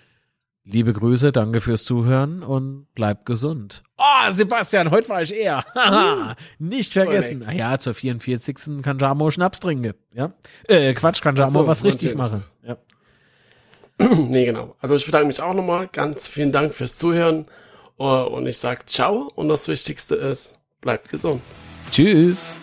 Liebe Grüße, danke fürs Zuhören und bleibt gesund. Oh, Sebastian, heute war ich eher. Haha, Nicht vergessen. Korrekt. Ah ja, zur 44. kann Jamo Schnaps trinken. Ja? Äh, Quatsch, kann Jamo so, was richtig machen. Ja. nee, genau. Also ich bedanke mich auch nochmal. Ganz vielen Dank fürs Zuhören. Uh, und ich sage ciao. Und das Wichtigste ist, bleibt gesund. Tschüss.